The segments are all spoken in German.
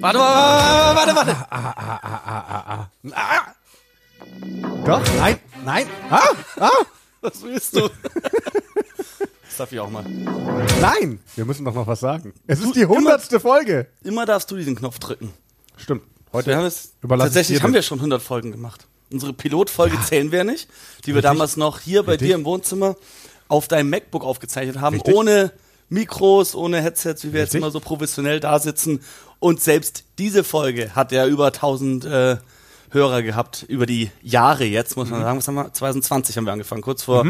Warte, warte, warte, warte. Ah, ah, ah, ah, ah, ah. ah. Doch, nein, nein. Ah, ah. Was willst du? Das darf ich auch mal. Nein, wir müssen doch noch was sagen. Es ist die hundertste Folge. Immer darfst du diesen Knopf drücken. Stimmt. Heute Wir haben es, überlasse tatsächlich haben wir schon 100 Folgen gemacht. Unsere Pilotfolge zählen wir nicht, die wir damals noch hier bei dir im Wohnzimmer auf deinem MacBook aufgezeichnet haben, ohne Mikros, ohne Headsets, wie wir jetzt immer so professionell da sitzen. Und selbst diese Folge hat ja über 1000 äh, Hörer gehabt, über die Jahre jetzt, muss man sagen. Was haben wir? 2020 haben wir angefangen, kurz vor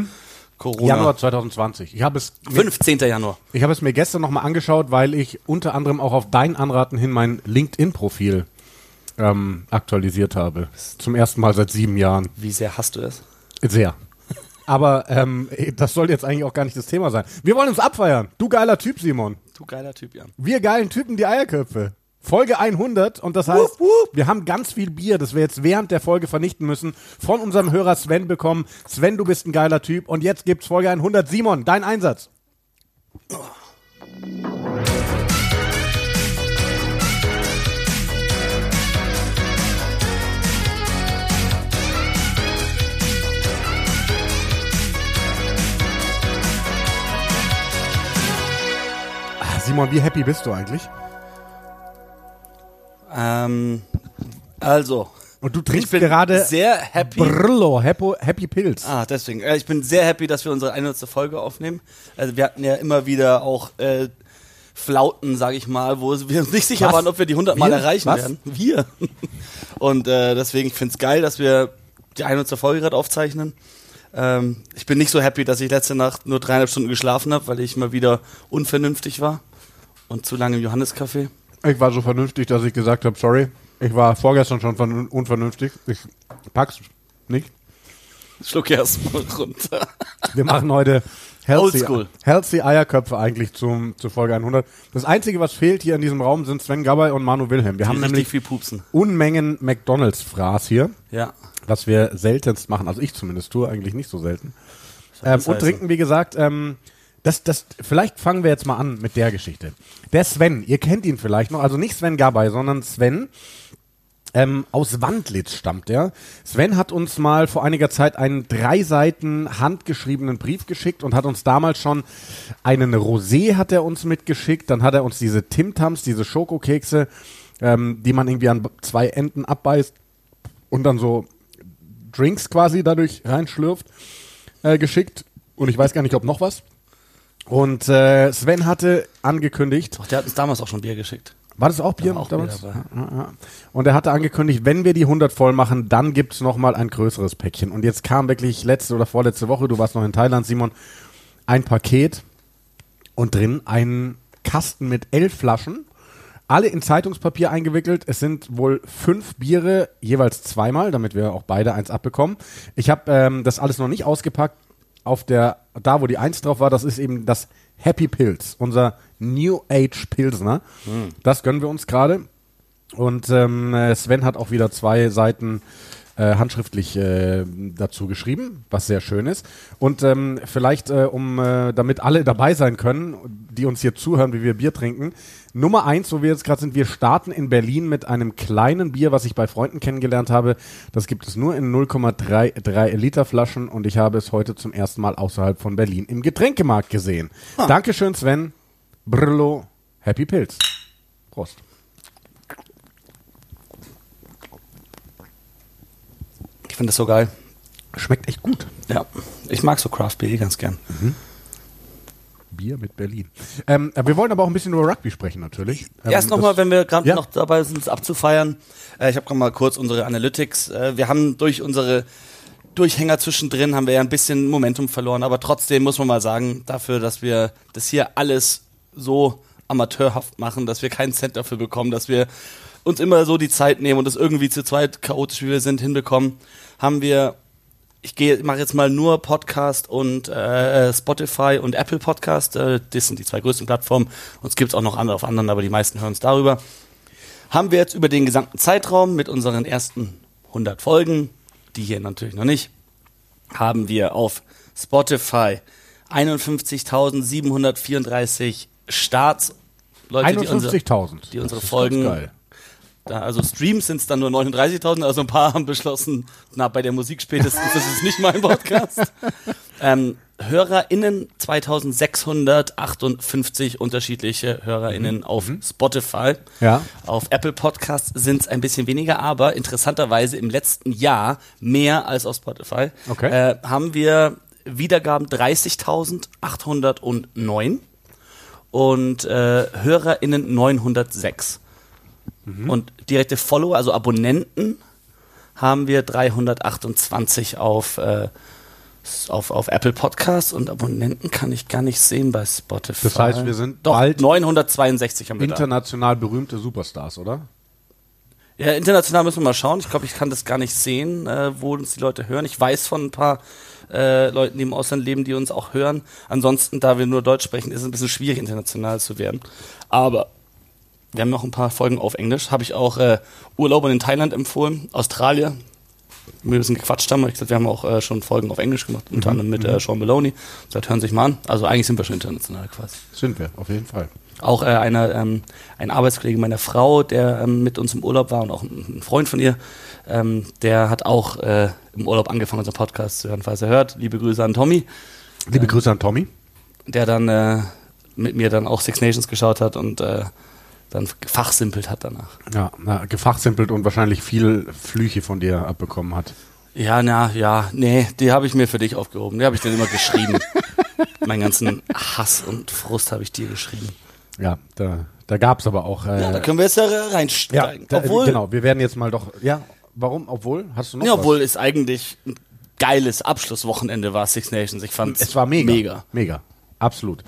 Corona. Mhm. Januar 2020. Ich habe es, 15. Januar. ich habe es mir gestern nochmal angeschaut, weil ich unter anderem auch auf dein Anraten hin mein LinkedIn-Profil ähm, aktualisiert habe. Zum ersten Mal seit sieben Jahren. Wie sehr hast du es? Sehr. Aber ähm, das soll jetzt eigentlich auch gar nicht das Thema sein. Wir wollen uns abfeiern. Du geiler Typ, Simon. Du geiler Typ, Jan. Wir geilen Typen, die Eierköpfe. Folge 100 und das heißt, wir haben ganz viel Bier, das wir jetzt während der Folge vernichten müssen, von unserem Hörer Sven bekommen. Sven, du bist ein geiler Typ und jetzt gibt's Folge 100. Simon, dein Einsatz. Ah, Simon, wie happy bist du eigentlich? Ähm, also, Und du ich trinkst bin gerade sehr happy. Brillo, Happy, Happy Pilz. Ah, deswegen. Äh, Ich bin sehr happy, dass wir unsere 100. Folge aufnehmen. Also wir hatten ja immer wieder auch äh, Flauten, sag ich mal, wo wir uns nicht sicher Was? waren, ob wir die 100 Mal Wir? erreichen Was? werden. Wir. Und äh, deswegen, ich finde es geil, dass wir die 100. Folge gerade aufzeichnen. Ähm, ich bin nicht so happy, dass ich letzte Nacht nur dreieinhalb Stunden geschlafen habe, weil ich mal wieder unvernünftig war und zu lange im Johannescafé. Ich war so vernünftig, dass ich gesagt habe, sorry, ich war vorgestern schon vern- unvernünftig. Ich pack's nicht. Schluck erst mal runter. Wir machen heute healthy, healthy Eierköpfe eigentlich zum, zur Folge 100. Das Einzige, was fehlt hier in diesem Raum, sind Sven Gabay und Manu Wilhelm. Wir haben Richtig nämlich viel pupsen. Unmengen McDonalds-Fraß hier, Ja. was wir seltenst machen. Also ich zumindest tue eigentlich nicht so selten. Ähm, und trinken, wie gesagt, ähm, das, das, vielleicht fangen wir jetzt mal an mit der Geschichte. Der Sven, ihr kennt ihn vielleicht noch, also nicht Sven Gabay, sondern Sven, ähm, aus Wandlitz stammt er. Sven hat uns mal vor einiger Zeit einen drei Seiten handgeschriebenen Brief geschickt und hat uns damals schon einen Rosé hat er uns mitgeschickt. Dann hat er uns diese Timtams, diese Schokokekse, ähm, die man irgendwie an zwei Enden abbeißt und dann so Drinks quasi dadurch reinschlürft, äh, geschickt. Und ich weiß gar nicht, ob noch was. Und äh, Sven hatte angekündigt, Doch, der hat uns damals auch schon Bier geschickt. war das auch Bier auch Bier damals? dabei. Ja, ja, ja. Und er hatte angekündigt, wenn wir die 100 voll machen, dann gibt's noch mal ein größeres Päckchen. Und jetzt kam wirklich letzte oder vorletzte Woche, du warst noch in Thailand, Simon, ein Paket und drin ein Kasten mit elf Flaschen, alle in Zeitungspapier eingewickelt. Es sind wohl fünf Biere, jeweils zweimal, damit wir auch beide eins abbekommen. Ich habe ähm, das alles noch nicht ausgepackt. Auf der, da wo die Eins drauf war, das ist eben das Happy Pills, unser New Age Pilsner. Das gönnen wir uns gerade. Und ähm, äh, Sven hat auch wieder zwei Seiten äh, handschriftlich äh, dazu geschrieben, was sehr schön ist. Und ähm, vielleicht, äh, um äh, damit alle dabei sein können, die uns hier zuhören, wie wir Bier trinken. Nummer eins, wo wir jetzt gerade sind, wir starten in Berlin mit einem kleinen Bier, was ich bei Freunden kennengelernt habe. Das gibt es nur in 0,33 Liter Flaschen und ich habe es heute zum ersten Mal außerhalb von Berlin im Getränkemarkt gesehen. Dankeschön, Sven. Brillo, Happy Pilz. Prost. Ich finde das so geil. Schmeckt echt gut. Ja. Ich mag so Craft Beer ganz gern. Bier mit Berlin. Ähm, äh, wir wollen aber auch ein bisschen über Rugby sprechen, natürlich. Ähm, Erst nochmal, wenn wir gerade Ja. noch dabei sind, es abzufeiern. Äh, ich habe gerade mal kurz unsere Analytics. Äh, wir haben durch unsere Durchhänger zwischendrin haben wir ja ein bisschen Momentum verloren, aber trotzdem muss man mal sagen, dafür, dass wir das hier alles so amateurhaft machen, dass wir keinen Cent dafür bekommen, dass wir uns immer so die Zeit nehmen und das irgendwie zu zweit chaotisch wie wir sind hinbekommen, haben wir ich gehe, mache jetzt mal nur Podcast und äh, Spotify und Apple Podcast. Äh, das sind die zwei größten Plattformen. Uns gibt es auch noch andere auf anderen, aber die meisten hören uns darüber. Haben wir jetzt über den gesamten Zeitraum mit unseren ersten 100 Folgen, die hier natürlich noch nicht, haben wir auf Spotify 51.734 Starts. Leute, die unsere, 51.000. die unsere Das ist Folgen. Da, also Streams sind es dann nur 39.000, also ein paar haben beschlossen, na, bei der Musik spätestens, das ist nicht mein Podcast. ähm, HörerInnen 2658 unterschiedliche HörerInnen auf Spotify. Ja. Auf Apple Podcasts sind es ein bisschen weniger, aber interessanterweise im letzten Jahr mehr als auf Spotify. Okay. Äh, haben wir Wiedergaben 30.809 und äh, HörerInnen 906. Und direkte Follower, also Abonnenten, haben wir 328 auf, äh, auf, auf Apple Podcasts und Abonnenten kann ich gar nicht sehen bei Spotify. Das heißt, wir sind Doch, bald 962 haben wir da. International berühmte Superstars, oder? Ja, international müssen wir mal schauen. Ich glaube, ich kann das gar nicht sehen, äh, wo uns die Leute hören. Ich weiß von ein paar äh, Leuten, die im Ausland leben, die uns auch hören. Ansonsten, da wir nur Deutsch sprechen, ist es ein bisschen schwierig, international zu werden. Aber wir haben noch ein paar Folgen auf Englisch. Habe ich auch äh, Urlaubern in Thailand empfohlen, Australien. Wir ein bisschen gequatscht haben. Ich gesagt, wir haben auch äh, schon Folgen auf Englisch gemacht, unter anderem mit äh, Sean Maloney. Das hören Sie sich mal an. Also eigentlich sind wir schon international quasi. Sind wir, auf jeden Fall. Auch äh, einer, ähm, ein Arbeitskollege meiner Frau, der ähm, mit uns im Urlaub war und auch ein, ein Freund von ihr, ähm, der hat auch äh, im Urlaub angefangen, unseren Podcast zu hören, falls er hört. Liebe Grüße an Tommy, Liebe Grüße an Tommy. der dann äh, mit mir dann auch Six Nations geschaut hat und äh, dann fachsimpelt hat danach. Ja, na, gefachsimpelt und wahrscheinlich viel Flüche von dir abbekommen hat. Ja, na, ja, nee, die habe ich mir für dich aufgehoben. Die habe ich dann immer geschrieben. Meinen ganzen Hass und Frust habe ich dir geschrieben. Ja, da, da gab es aber auch. Äh, Ja, da können wir jetzt ja ja, reinsteigen. da, obwohl, genau, wir werden jetzt mal doch. Ja, warum? Obwohl? Hast du noch Ja, was? obwohl es eigentlich ein geiles Abschlusswochenende war, Six Nations. Ich fand Es war mega. Mega. Mega. Absolut.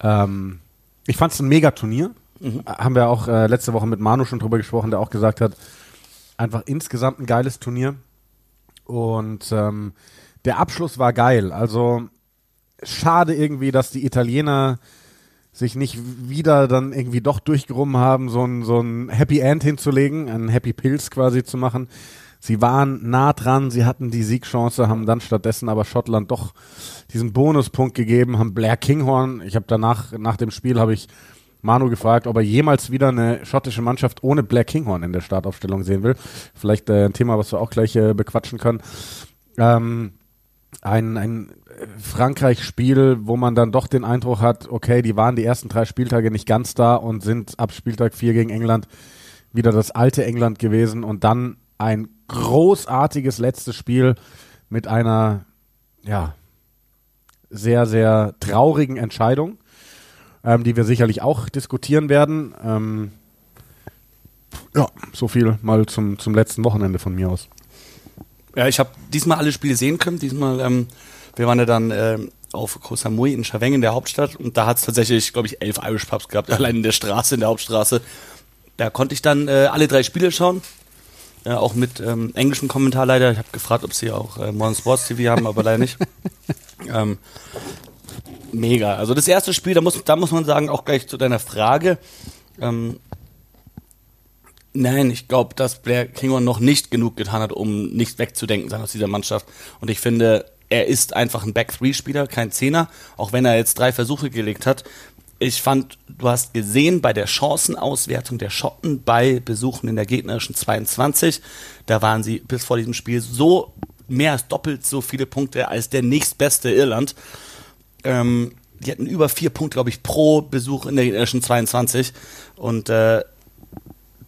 Ähm, ich fand es ein mega Turnier. Mhm. Haben wir auch äh, letzte Woche mit Manu schon drüber gesprochen, der auch gesagt hat, einfach insgesamt ein geiles Turnier. Und ähm, der Abschluss war geil. Also schade irgendwie, dass die Italiener sich nicht wieder dann irgendwie doch durchgerungen haben, so ein, so ein Happy End hinzulegen, einen Happy Pills quasi zu machen. Sie waren nah dran, sie hatten die Siegchance, haben dann stattdessen aber Schottland doch diesen Bonuspunkt gegeben, haben Blair Kinghorn, ich habe danach, nach dem Spiel habe ich Manu gefragt, ob er jemals wieder eine schottische Mannschaft ohne Blair Kinghorn in der Startaufstellung sehen will. Vielleicht äh, ein Thema, was wir auch gleich äh, bequatschen können. Ähm, ein, ein Frankreich-Spiel, wo man dann doch den Eindruck hat, okay, die waren die ersten drei Spieltage nicht ganz da und sind ab Spieltag 4 gegen England wieder das alte England gewesen und dann ein großartiges letztes Spiel mit einer, ja, sehr, sehr traurigen Entscheidung, ähm, die wir sicherlich auch diskutieren werden. Ähm, ja, so viel mal zum, zum letzten Wochenende von mir aus. Ja, ich habe diesmal alle Spiele sehen können. Diesmal, ähm, wir waren ja dann ähm, auf Koh Samui in Chaveng in der Hauptstadt und da hat es tatsächlich, glaube ich, elf Irish Pubs gehabt, allein in der Straße, in der Hauptstraße. Da konnte ich dann äh, alle drei Spiele schauen. Äh, auch mit ähm, englischem Kommentar leider. Ich habe gefragt, ob sie auch äh, Modern Sports TV haben, aber leider nicht. ähm, mega. Also das erste Spiel, da muss, da muss man sagen, auch gleich zu deiner Frage. Ähm, Nein, ich glaube, dass Blair Kinghorn noch nicht genug getan hat, um nicht wegzudenken sein aus dieser Mannschaft. Und ich finde, er ist einfach ein Back-Three-Spieler, kein Zehner, auch wenn er jetzt drei Versuche gelegt hat. Ich fand, du hast gesehen bei der Chancenauswertung der Schotten bei Besuchen in der gegnerischen 22, da waren sie bis vor diesem Spiel so mehr als doppelt so viele Punkte als der nächstbeste Irland. Ähm, die hatten über vier Punkte, glaube ich, pro Besuch in der gegnerischen 22. Und äh,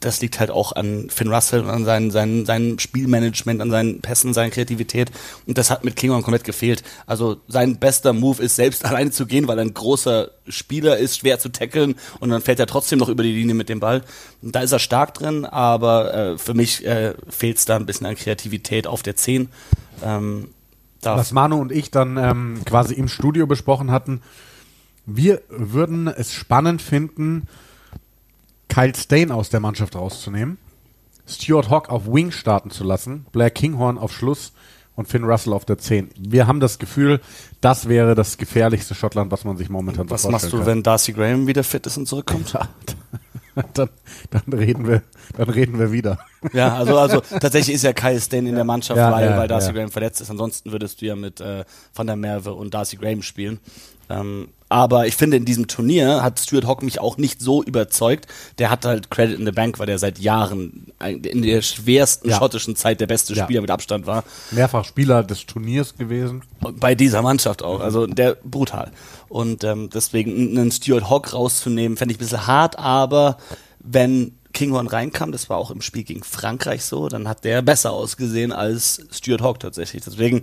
das liegt halt auch an Finn Russell und an seinem sein, sein Spielmanagement, an seinen Pässen, seiner Kreativität. Und das hat mit Kinghorn komplett gefehlt. Also sein bester Move ist, selbst alleine zu gehen, weil er ein großer Spieler ist, schwer zu tackeln und dann fällt er trotzdem noch über die Linie mit dem Ball. Und da ist er stark drin, aber äh, für mich äh, fehlt es da ein bisschen an Kreativität auf der 10. Ähm, da Was Manu und ich dann ähm, quasi im Studio besprochen hatten, wir würden es spannend finden, Kyle Stain aus der Mannschaft rauszunehmen, Stuart Hawk auf Wing starten zu lassen, Blair Kinghorn auf Schluss und Finn Russell auf der 10. Wir haben das Gefühl, das wäre das gefährlichste Schottland, was man sich momentan so was machst du, vorstellen wenn Darcy Graham wieder fit ist und zurückkommt? dann, dann reden wir, dann reden wir wieder. Ja, also, also tatsächlich ist ja Kyle Stain in der Mannschaft, Ja, weil, ja, weil Darcy ja. Graham verletzt ist. Ansonsten würdest du ja mit äh, Van der Merwe und Darcy Graham spielen. Ähm, aber ich finde, in diesem Turnier hat Stuart Hawk mich auch nicht so überzeugt. Der hat halt Credit in the Bank, weil der seit Jahren in der schwersten Ja. schottischen Zeit der beste Ja. Spieler mit Abstand war. Mehrfach Spieler des Turniers gewesen. Bei dieser Mannschaft auch. Also der brutal. Und ähm, deswegen einen Stuart Hawk rauszunehmen, fände ich ein bisschen hart, aber wenn Kinghorn reinkam, das war auch im Spiel gegen Frankreich so, dann hat der besser ausgesehen als Stuart Hawk tatsächlich. Deswegen,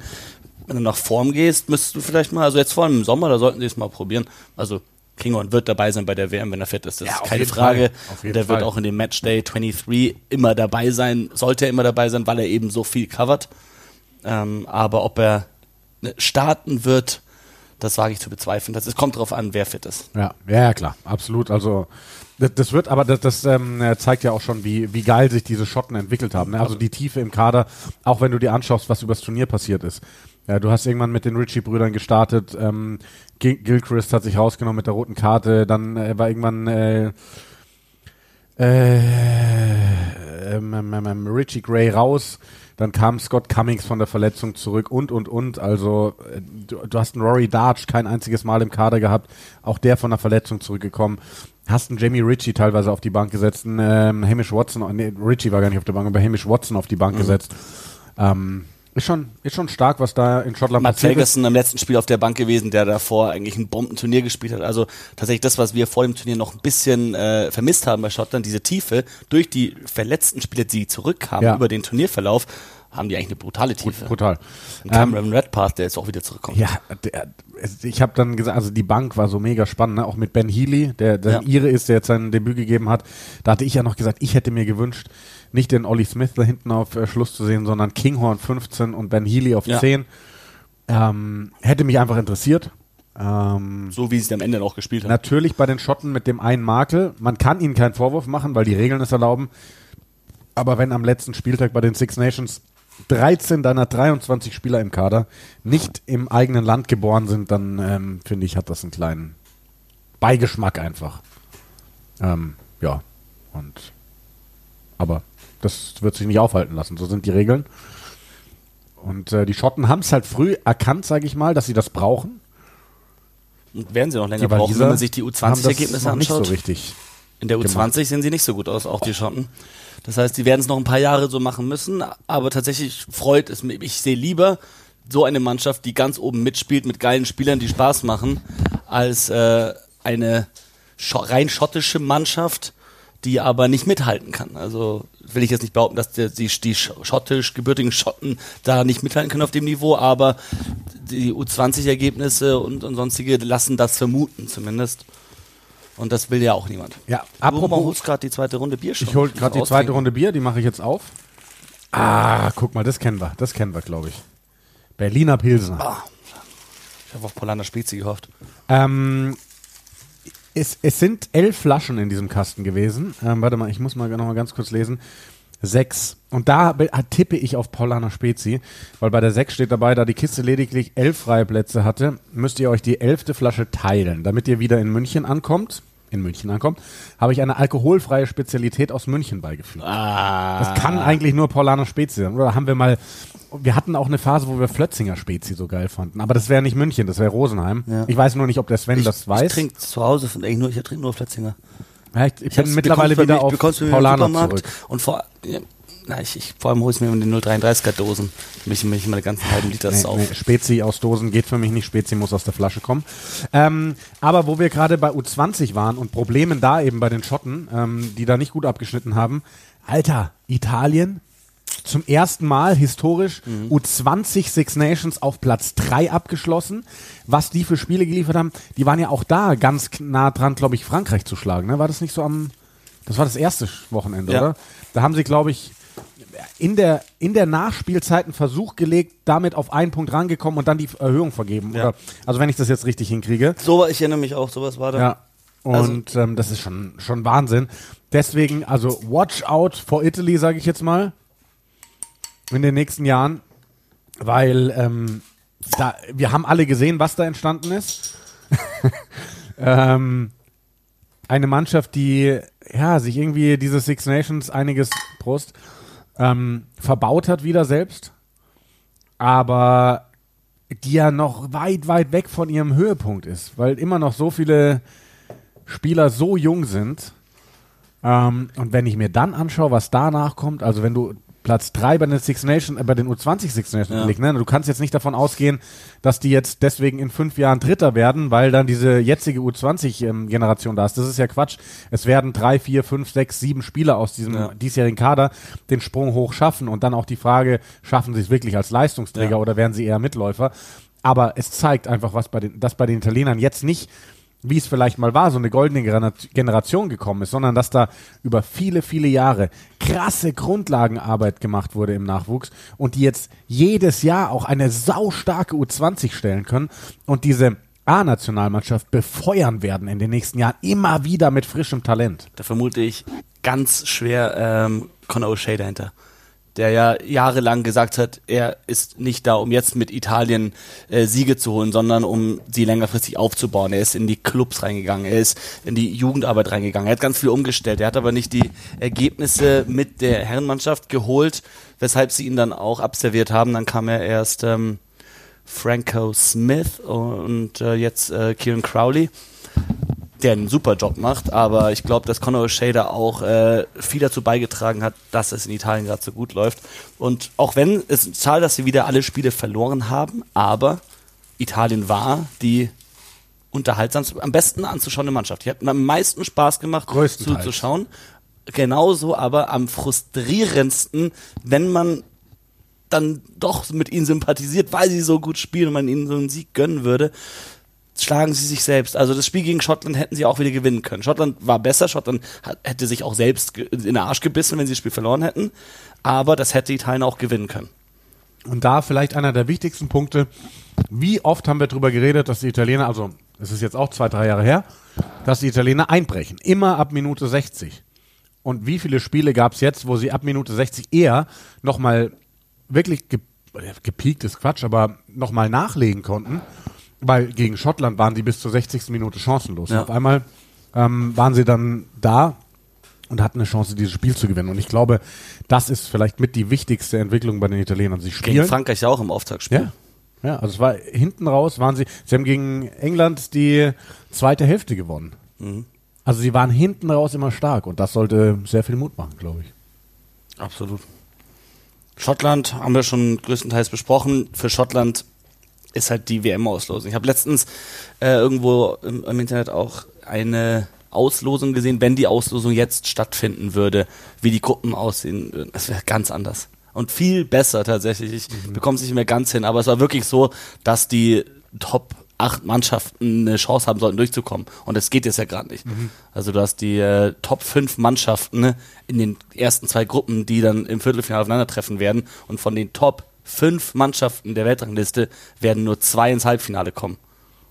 wenn du nach Form gehst, müsstest du vielleicht mal, also jetzt vor allem im Sommer, da sollten sie es mal probieren. Also Kinghorn wird dabei sein bei der WM, wenn er fit ist. Das Ja, ist keine Frage. Und der wird Fall. auch in dem Matchday 23 immer dabei sein, sollte er immer dabei sein, weil er eben so viel covert. Ähm, aber ob er ne, starten wird, das wage ich zu bezweifeln. Das es kommt darauf an, wer fit ist. Ja, ja, klar, absolut. Also das, das wird, aber das, das ähm, äh, zeigt ja auch schon, wie, wie geil sich diese Schotten entwickelt haben. Ne? Also die Tiefe im Kader, auch wenn du dir anschaust, was übers Turnier passiert ist. Ja, du hast irgendwann mit den Ritchie-Brüdern gestartet, ähm, Gil Gilchrist hat sich rausgenommen mit der roten Karte, dann äh, war irgendwann äh, äh, ähm, ähm, ähm, Richie Gray raus, dann kam Scott Cummings von der Verletzung zurück und, und, und. Also äh, du, du hast einen Rory Darch kein einziges Mal im Kader gehabt, auch der von der Verletzung zurückgekommen. Hast einen Jamie Ritchie teilweise auf die Bank gesetzt, einen ähm, Hamish Watson, nee, Ritchie war gar nicht auf der Bank, aber Hamish Watson auf die Bank gesetzt. Ähm, ist schon, ist schon stark, was da in Schottland Matt passiert ist. Ferguson im letzten Spiel auf der Bank gewesen, der davor eigentlich ein Bombenturnier gespielt hat. Also tatsächlich das, was wir vor dem Turnier noch ein bisschen äh, vermisst haben bei Schottland, diese Tiefe, durch die verletzten Spieler, die zurückkamen Ja. über den Turnierverlauf, haben die eigentlich eine brutale Tiefe. Brutal. Und Cameron Redpath, der jetzt auch wieder zurückkommt. Ja, der, ich habe dann gesagt, also die Bank war so mega spannend, ne? auch mit Ben Healy, der, der Ja. Ire ist, der jetzt sein Debüt gegeben hat. Da hatte ich ja noch gesagt, ich hätte mir gewünscht, nicht den Ollie Smith da hinten auf äh, Schluss zu sehen, sondern Kinghorn 15 und Ben Healy auf Ja. 10. Ähm, hätte mich einfach interessiert. Ähm, So wie sie es am Ende auch gespielt haben. Natürlich bei den Schotten mit dem einen Makel. Man kann ihnen keinen Vorwurf machen, weil die Regeln es erlauben. Aber wenn am letzten Spieltag bei den Six Nations 13 deiner 23 Spieler im Kader nicht im eigenen Land geboren sind, dann ähm, finde ich, hat das einen kleinen Beigeschmack einfach. Ähm, ja, und aber das wird sich nicht aufhalten lassen. So sind die Regeln. Und äh, die Schotten haben es halt früh erkannt, sage ich mal, dass sie das brauchen. Und werden sie noch länger Die brauchen, Waliser wenn man sich die haben das U20-Ergebnisse noch nicht so anschaut. richtig. In der U20 gemacht. sehen sie nicht so gut aus, auch die Schotten. Das heißt, die werden es noch ein paar Jahre so machen müssen, aber tatsächlich freut es mich. Ich sehe lieber so eine Mannschaft, die ganz oben mitspielt mit geilen Spielern, die Spaß machen, als äh, eine rein schottische Mannschaft, die aber nicht mithalten kann. Also will ich jetzt nicht behaupten, dass die, die sch- schottisch gebürtigen Schotten da nicht mithalten können auf dem Niveau, aber die U20-Ergebnisse und, und sonstige lassen das vermuten zumindest. Und das will ja auch niemand. Ja, Apropos, apropos, holst gerade die zweite Runde Bier schon. ich hole gerade die zweite Runde Bier, die mache ich jetzt auf. Ah, guck mal, das kennen wir, das kennen wir, glaube ich. Berliner Pilsner. Ah, ich habe auf Polaner Spezi gehofft. Ähm, es, es sind elf Flaschen in diesem Kasten gewesen. Ähm, warte mal, ich muss mal noch mal ganz kurz lesen. Sechs. Und da ah, tippe ich auf Paulaner Spezi, weil bei der sechs steht dabei, da die Kiste lediglich elf freie Plätze hatte, müsst ihr euch die elfte Flasche teilen. Damit ihr wieder in München ankommt, in München ankommt, habe ich eine alkoholfreie Spezialität aus München beigefügt. Ah. Das kann eigentlich nur Paulaner Spezi sein. Oder haben wir mal, wir hatten auch eine Phase, wo wir Flötzinger Spezi so geil fanden. Aber das wäre nicht München, das wäre Rosenheim. Ja. Ich weiß nur nicht, ob der Sven das Ich weiß. trinke zu Hause von eigentlich nur, ich trinke nur Flötzinger. Ja, ich, ich bin mittlerweile wieder auf Paulaner zurück. Und vor, ja, na, ich, ich, vor allem hole ich mir immer die 033er Dosen. Mich, mich meine ganzen halben Liter Nee, saufen. nee, Spezi aus Dosen geht für mich nicht. Spezi muss aus der Flasche kommen. Ähm, aber wo wir gerade bei U20 waren und Problemen da eben bei den Schotten, ähm, die da nicht gut abgeschnitten haben. Alter, Italien zum ersten Mal historisch U20 Six Nations auf Platz 3 abgeschlossen. Was die für Spiele geliefert haben, die waren ja auch da ganz nah dran, glaube ich, Frankreich zu schlagen. Ne? War das nicht so am, das war das erste Wochenende, Ja. oder? Da haben sie, glaube ich, in der, in der Nachspielzeit einen Versuch gelegt, damit auf einen Punkt rangekommen und dann die Erhöhung vergeben. Ja. Oder, also wenn ich das jetzt richtig hinkriege. So, ich erinnere mich auch, sowas war da. Ja. Also- Und ähm, das ist schon, schon Wahnsinn. Deswegen, also watch out for Italy, sage ich jetzt mal. In den nächsten Jahren. Weil ähm, da, wir haben alle gesehen, was da entstanden ist. ähm, eine Mannschaft, die ja, sich irgendwie diese Six Nations einiges Prost, ähm, verbaut hat wieder selbst, aber die ja noch weit, weit weg von ihrem Höhepunkt ist, weil immer noch so viele Spieler so jung sind. Ähm, und wenn ich mir dann anschaue, was danach kommt, also wenn du Platz 3 bei den Six Nations, äh, bei den U20 Six Nations Ja. Ne? Du kannst jetzt nicht davon ausgehen, dass die jetzt deswegen in fünf Jahren Dritter werden, weil dann diese jetzige U20-Generation da ist. Das ist ja Quatsch. Es werden drei, vier, fünf, sechs, sieben Spieler aus diesem Ja. diesjährigen Kader den Sprung hoch schaffen und dann auch die Frage, schaffen sie es wirklich als Leistungsträger Ja. oder werden sie eher Mitläufer? Aber es zeigt einfach, was bei den, dass bei den Italienern jetzt nicht wie es vielleicht mal war, so eine goldene Genera- Generation gekommen ist, sondern dass da über viele, viele Jahre krasse Grundlagenarbeit gemacht wurde im Nachwuchs und die jetzt jedes Jahr auch eine saustarke U20 stellen können und diese A-Nationalmannschaft befeuern werden in den nächsten Jahren immer wieder mit frischem Talent. Da vermute ich ganz schwer ähm, Conor O'Shea dahinter. Der ja jahrelang gesagt hat, er ist nicht da, um jetzt mit Italien äh, Siege zu holen, sondern um sie längerfristig aufzubauen. Er ist in die Clubs reingegangen, er ist in die Jugendarbeit reingegangen. Er hat ganz viel umgestellt. Er hat aber nicht die Ergebnisse mit der Herrenmannschaft geholt, weshalb sie ihn dann auch abserviert haben. Dann kam er erst ähm, Franco Smith und äh, jetzt äh, Kieran Crowley der einen super Job macht, aber ich glaube, dass Conor O'Shea da auch äh, viel dazu beigetragen hat, dass es in Italien gerade so gut läuft. Und auch wenn es ist schade, dass sie wieder alle Spiele verloren haben, aber Italien war die unterhaltsamste, am besten anzuschauende Mannschaft. Die hat mir am meisten Spaß gemacht, zuzuschauen. Genauso aber am frustrierendsten, wenn man dann doch mit ihnen sympathisiert, weil sie so gut spielen und man ihnen so einen Sieg gönnen würde, schlagen sie sich selbst. Also das Spiel gegen Schottland hätten sie auch wieder gewinnen können. Schottland war besser, Schottland hat, hätte sich auch selbst in den Arsch gebissen, wenn sie das Spiel verloren hätten. Aber das hätte Italien auch gewinnen können. Und da vielleicht einer der wichtigsten Punkte. Wie oft haben wir darüber geredet, dass die Italiener, also es ist jetzt auch zwei, drei Jahre her, dass die Italiener einbrechen. Immer ab Minute 60. Und wie viele Spiele gab es jetzt, wo sie ab Minute 60 eher nochmal wirklich ge äh, gepiekt ist Quatsch, aber nochmal nachlegen konnten, weil gegen Schottland waren die bis zur 60. Minute chancenlos. Ja. Auf einmal ähm, waren sie dann da und hatten eine Chance, dieses Spiel zu gewinnen. Und ich glaube, das ist vielleicht mit die wichtigste Entwicklung bei den Italienern. Sie Gegen spielen. Frankreich auch im Auftaktspiel. Ja. Ja, also es war hinten raus, waren sie, sie haben gegen England die zweite Hälfte gewonnen. Mhm. Also sie waren hinten raus immer stark und das sollte sehr viel Mut machen, glaube ich. Absolut. Schottland haben wir schon größtenteils besprochen. Für Schottland ist halt die WM-Auslosung. Ich habe letztens äh, irgendwo im, im Internet auch eine Auslosung gesehen, wenn die Auslosung jetzt stattfinden würde, wie die Gruppen aussehen würden. Das wäre ganz anders. Und viel besser tatsächlich. Ich bekomme es nicht mehr ganz hin, aber es war wirklich so, dass die Top 8 Mannschaften eine Chance haben sollten, durchzukommen. Und das geht jetzt ja gerade nicht. Also du hast die äh, Top 5 Mannschaften ne, in den ersten zwei Gruppen, die dann im Viertelfinale aufeinandertreffen werden. Und von den Top 5 Mannschaften der Weltrangliste werden nur zwei ins Halbfinale kommen.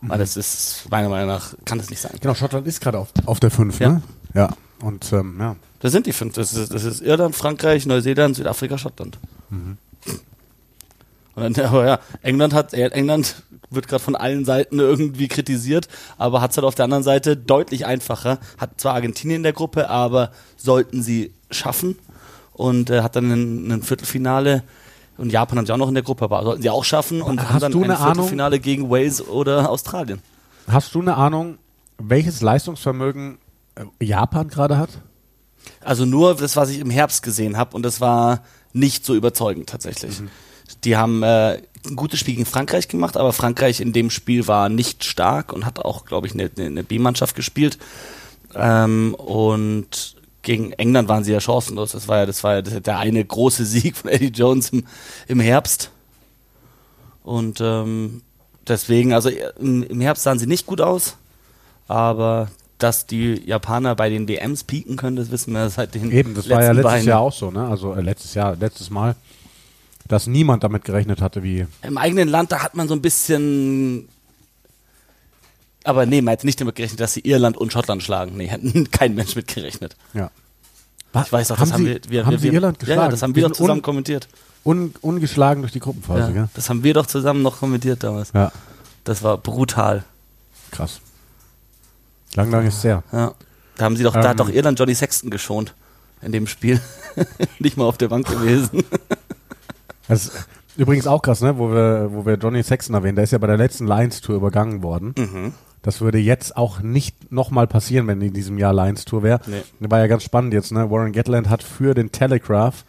Weil das ist, meiner Meinung nach, kann das nicht sein. Genau, Schottland ist gerade auf, auf der 5, Ja. ne? Ja. Und ähm, ja. Das sind die fünf. Das ist, das ist Irland, Frankreich, Neuseeland, Südafrika, Schottland. Und dann, aber ja, England hat, äh, England wird gerade von allen Seiten irgendwie kritisiert, aber hat es halt auf der anderen Seite deutlich einfacher. Hat zwar Argentinien in der Gruppe, aber sollten sie schaffen und äh, hat dann ein, ein Viertelfinale. Und Japan haben sie auch noch in der Gruppe, aber sollten sie auch schaffen und Hast haben dann du ein eine Ahnung? Viertelfinale gegen Wales oder Australien. Hast du eine Ahnung, welches Leistungsvermögen äh, Japan gerade hat? Also nur das, was ich im Herbst gesehen habe und das war nicht so überzeugend tatsächlich. Die haben äh, ein gutes Spiel gegen Frankreich gemacht, aber Frankreich in dem Spiel war nicht stark und hat auch, glaube ich, eine, eine B-Mannschaft gespielt. Ähm, und gegen England waren sie ja chancenlos. Das war ja, das war ja der eine große Sieg von Eddie Jones im, im Herbst. Und ähm, deswegen, also im, im Herbst sahen sie nicht gut aus, aber dass die Japaner bei den WMs pieken können, das wissen wir seit den Eben, das war ja letzten letztes beiden. Jahr auch so, ne? Also äh, letztes Jahr, letztes Mal, dass niemand damit gerechnet hatte, wie. Im eigenen Land, da hat man so ein bisschen. Aber nee, man hätte nicht damit gerechnet, dass sie Irland und Schottland schlagen. Nee, hätten kein Mensch mit gerechnet. Ja. Ich weiß auch, haben das haben Sie, wir, wir, haben wir, Sie wir Irland Ja, geschlagen? ja, das haben wir doch zusammen un, kommentiert. un, ungeschlagen durch die Gruppenphase, Ja, gell? das haben wir doch zusammen noch kommentiert damals. Ja, Das war brutal. krass. Lang, lang ist es her. Ja. Da haben sie doch, da hat Ähm. doch Irland Johnny Sexton geschont. in dem Spiel. Nicht mal auf der Bank gewesen. Das ist übrigens auch krass, ne? wo, wir, wo wir Johnny Sexton erwähnen. Der ist ja bei der letzten Lions-Tour übergangen worden. Das würde jetzt auch nicht nochmal passieren, wenn in diesem Jahr Lions-Tour wäre. Nee. War ja ganz spannend jetzt. Ne? Warren Gatland hat für den Telegraph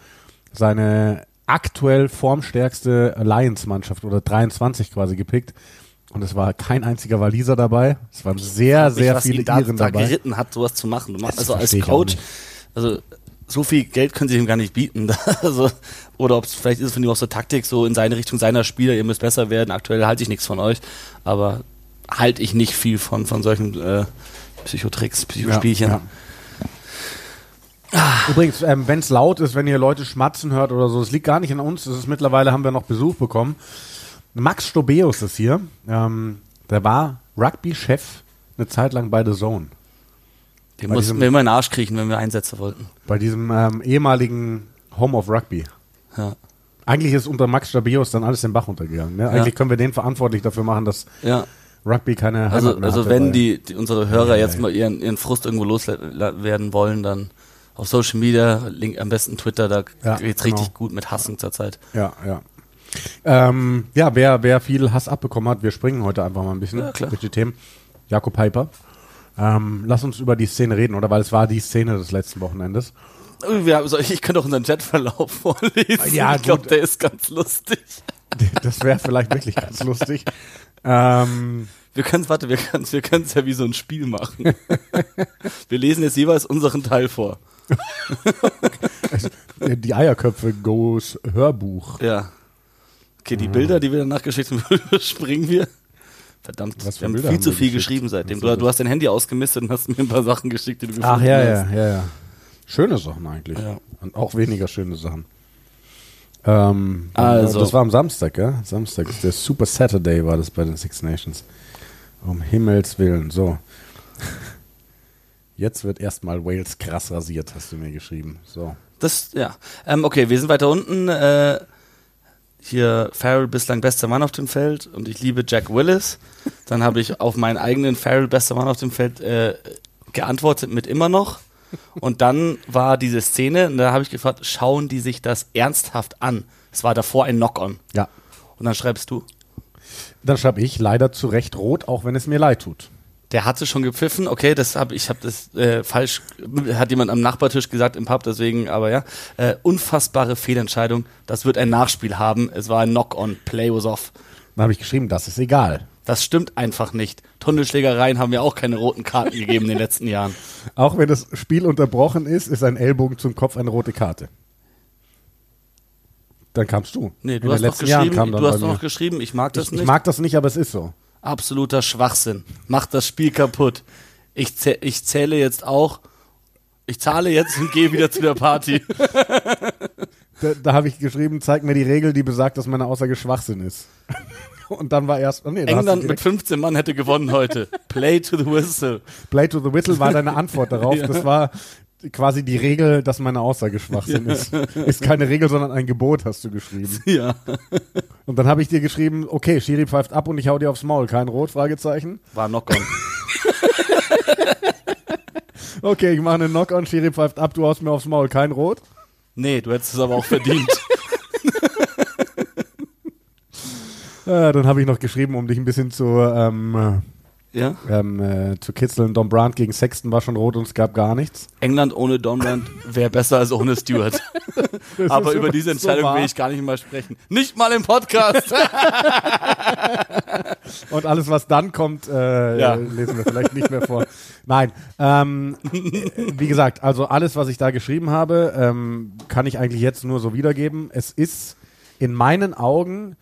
seine aktuell formstärkste Lions-Mannschaft oder 23 quasi gepickt. Und es war kein einziger Waliser dabei. Es waren sehr, Nicht, sehr was viele da, Iren da dabei. geritten hat, sowas zu machen. Du machst also als Coach, nicht. also so viel Geld können sie ihm gar nicht bieten. also, oder ob es vielleicht ist es von ihm auch so Taktik, so in seine Richtung seiner Spieler, ihr müsst besser werden. Aktuell halte ich nichts von euch, aber halte ich nicht viel von, von solchen äh, Psychotricks, Psychospielchen. Ja, ja. Übrigens, ähm, wenn es laut ist, wenn ihr Leute schmatzen hört oder so, es liegt gar nicht an uns. Es ist mittlerweile haben wir noch Besuch bekommen. Max Stobeus ist hier. Ähm, der war Rugby-Chef eine Zeit lang bei The Zone. Den Bei mussten diesem- wir immer in den Arsch kriechen, wenn wir Einsätze wollten. Bei diesem ähm, ehemaligen Home of Rugby. Ja. Eigentlich ist unter Max Stobeus dann alles den Bach runtergegangen. Ne? Eigentlich können wir den verantwortlich dafür machen, dass Ja. Rugby keine Also, mehr also hatte, wenn die, die unsere Hörer Ja, jetzt ja. mal ihren, ihren Frust irgendwo loswerden wollen, dann auf Social Media, Link am besten Twitter, da Ja, geht's genau. richtig gut mit Hassen zurzeit. Ja, ja. Ähm, ja, wer, wer viel Hass abbekommen hat, wir springen heute einfach mal ein bisschen Ja, klar. durch die Themen. Jakob Piper. Ähm, lass uns über die Szene reden, oder? Weil es war die Szene des letzten Wochenendes. Wir haben, so, ich könnte auch unseren Chatverlauf vorlesen. Ja, ich glaube, der ist ganz lustig. Das wäre vielleicht wirklich ganz lustig. Ähm, Wir können warte, wir können wir können's ja wie so ein Spiel machen. wir lesen jetzt jeweils unseren Teil vor. die Eierköpfe Goes Hörbuch. Ja. Okay, Ah. die Bilder, die wir danach geschickt haben, überspringen wir. Verdammt, wir haben Bilder viel haben zu viel geschickt? geschrieben seitdem. Du, du hast dein Handy ausgemistet und hast mir ein paar Sachen geschickt, die du gefunden Ach ja, hast. ja, ja, ja. Schöne Sachen eigentlich. Ja. Und auch weniger schöne Sachen. Ähm, Also. Das war am Samstag, ja? Samstag der Super Saturday war das bei den Six Nations. Um Himmels Willen. So. Jetzt wird erstmal Wales krass rasiert, hast du mir geschrieben. So. Das, ja. Ähm, okay, wir sind weiter unten. Äh, hier Farrell bislang bester Mann auf dem Feld und ich liebe Jack Willis. Dann habe ich auf meinen eigenen Farrell bester Mann auf dem Feld äh, geantwortet mit immer noch. Und dann war diese Szene, und da habe ich gefragt, schauen die sich das ernsthaft an? Es war davor ein Knock-on. Ja. Und dann schreibst du, Dann schreibe ich leider zu Recht rot, auch wenn es mir leid tut. der hatte schon gepfiffen, okay, das habe ich habe das äh, falsch, hat jemand am Nachbartisch gesagt im Pub, deswegen, aber ja, äh, unfassbare Fehlentscheidung. Das wird ein Nachspiel haben. Es war ein Knock-on, Play was off. Dann habe ich geschrieben, das ist egal. Das stimmt einfach nicht. Tunnelschlägereien haben ja auch keine roten Karten gegeben in den letzten Jahren. Auch wenn das Spiel unterbrochen ist, ist ein Ellbogen zum Kopf eine rote Karte. Dann kamst du. Nee, In du den hast doch letzten Jahren geschrieben, du hast doch noch geschrieben, ich mag das ich, nicht. ich mag das nicht, aber es ist so. Absoluter Schwachsinn. Macht das Spiel kaputt. Ich, zäh ich zähle jetzt auch. Ich zahle jetzt und gehe wieder zu der Party. Da, da habe ich geschrieben, zeig mir die Regel, die besagt, dass meine Aussage Schwachsinn ist. Und dann war erst, oh nee, England mit direkt- 15 Mann hätte gewonnen heute. Play to the whistle. Play to the Whistle war deine Antwort darauf. Das war quasi die Regel, dass meine Aussage Schwachsinn ist. Ist keine Regel, sondern ein Gebot, hast du geschrieben. Ja. Und dann habe ich dir geschrieben, okay, Schiri pfeift ab und ich hau dir aufs Maul. Kein Rot, Fragezeichen. War Knock-on. Okay, ich mache einen Knock-on, Schiri pfeift ab, du haust mir aufs Maul. Kein Rot. Nee, du hättest es aber auch verdient. Äh, dann habe ich noch geschrieben, um dich ein bisschen zu, ähm, Ja? ähm, äh, zu kitzeln. Don Brandt gegen Sexton war schon rot und es gab gar nichts. England ohne Donbrand wäre besser als ohne Stewart. Aber über diese so Entscheidung wahr. will ich gar nicht mal sprechen. Nicht mal im Podcast. Und alles, was dann kommt, äh, Ja. lesen wir vielleicht nicht mehr vor. Nein, ähm, wie gesagt, also alles, was ich da geschrieben habe, ähm, kann ich eigentlich jetzt nur so wiedergeben. Es ist in meinen Augen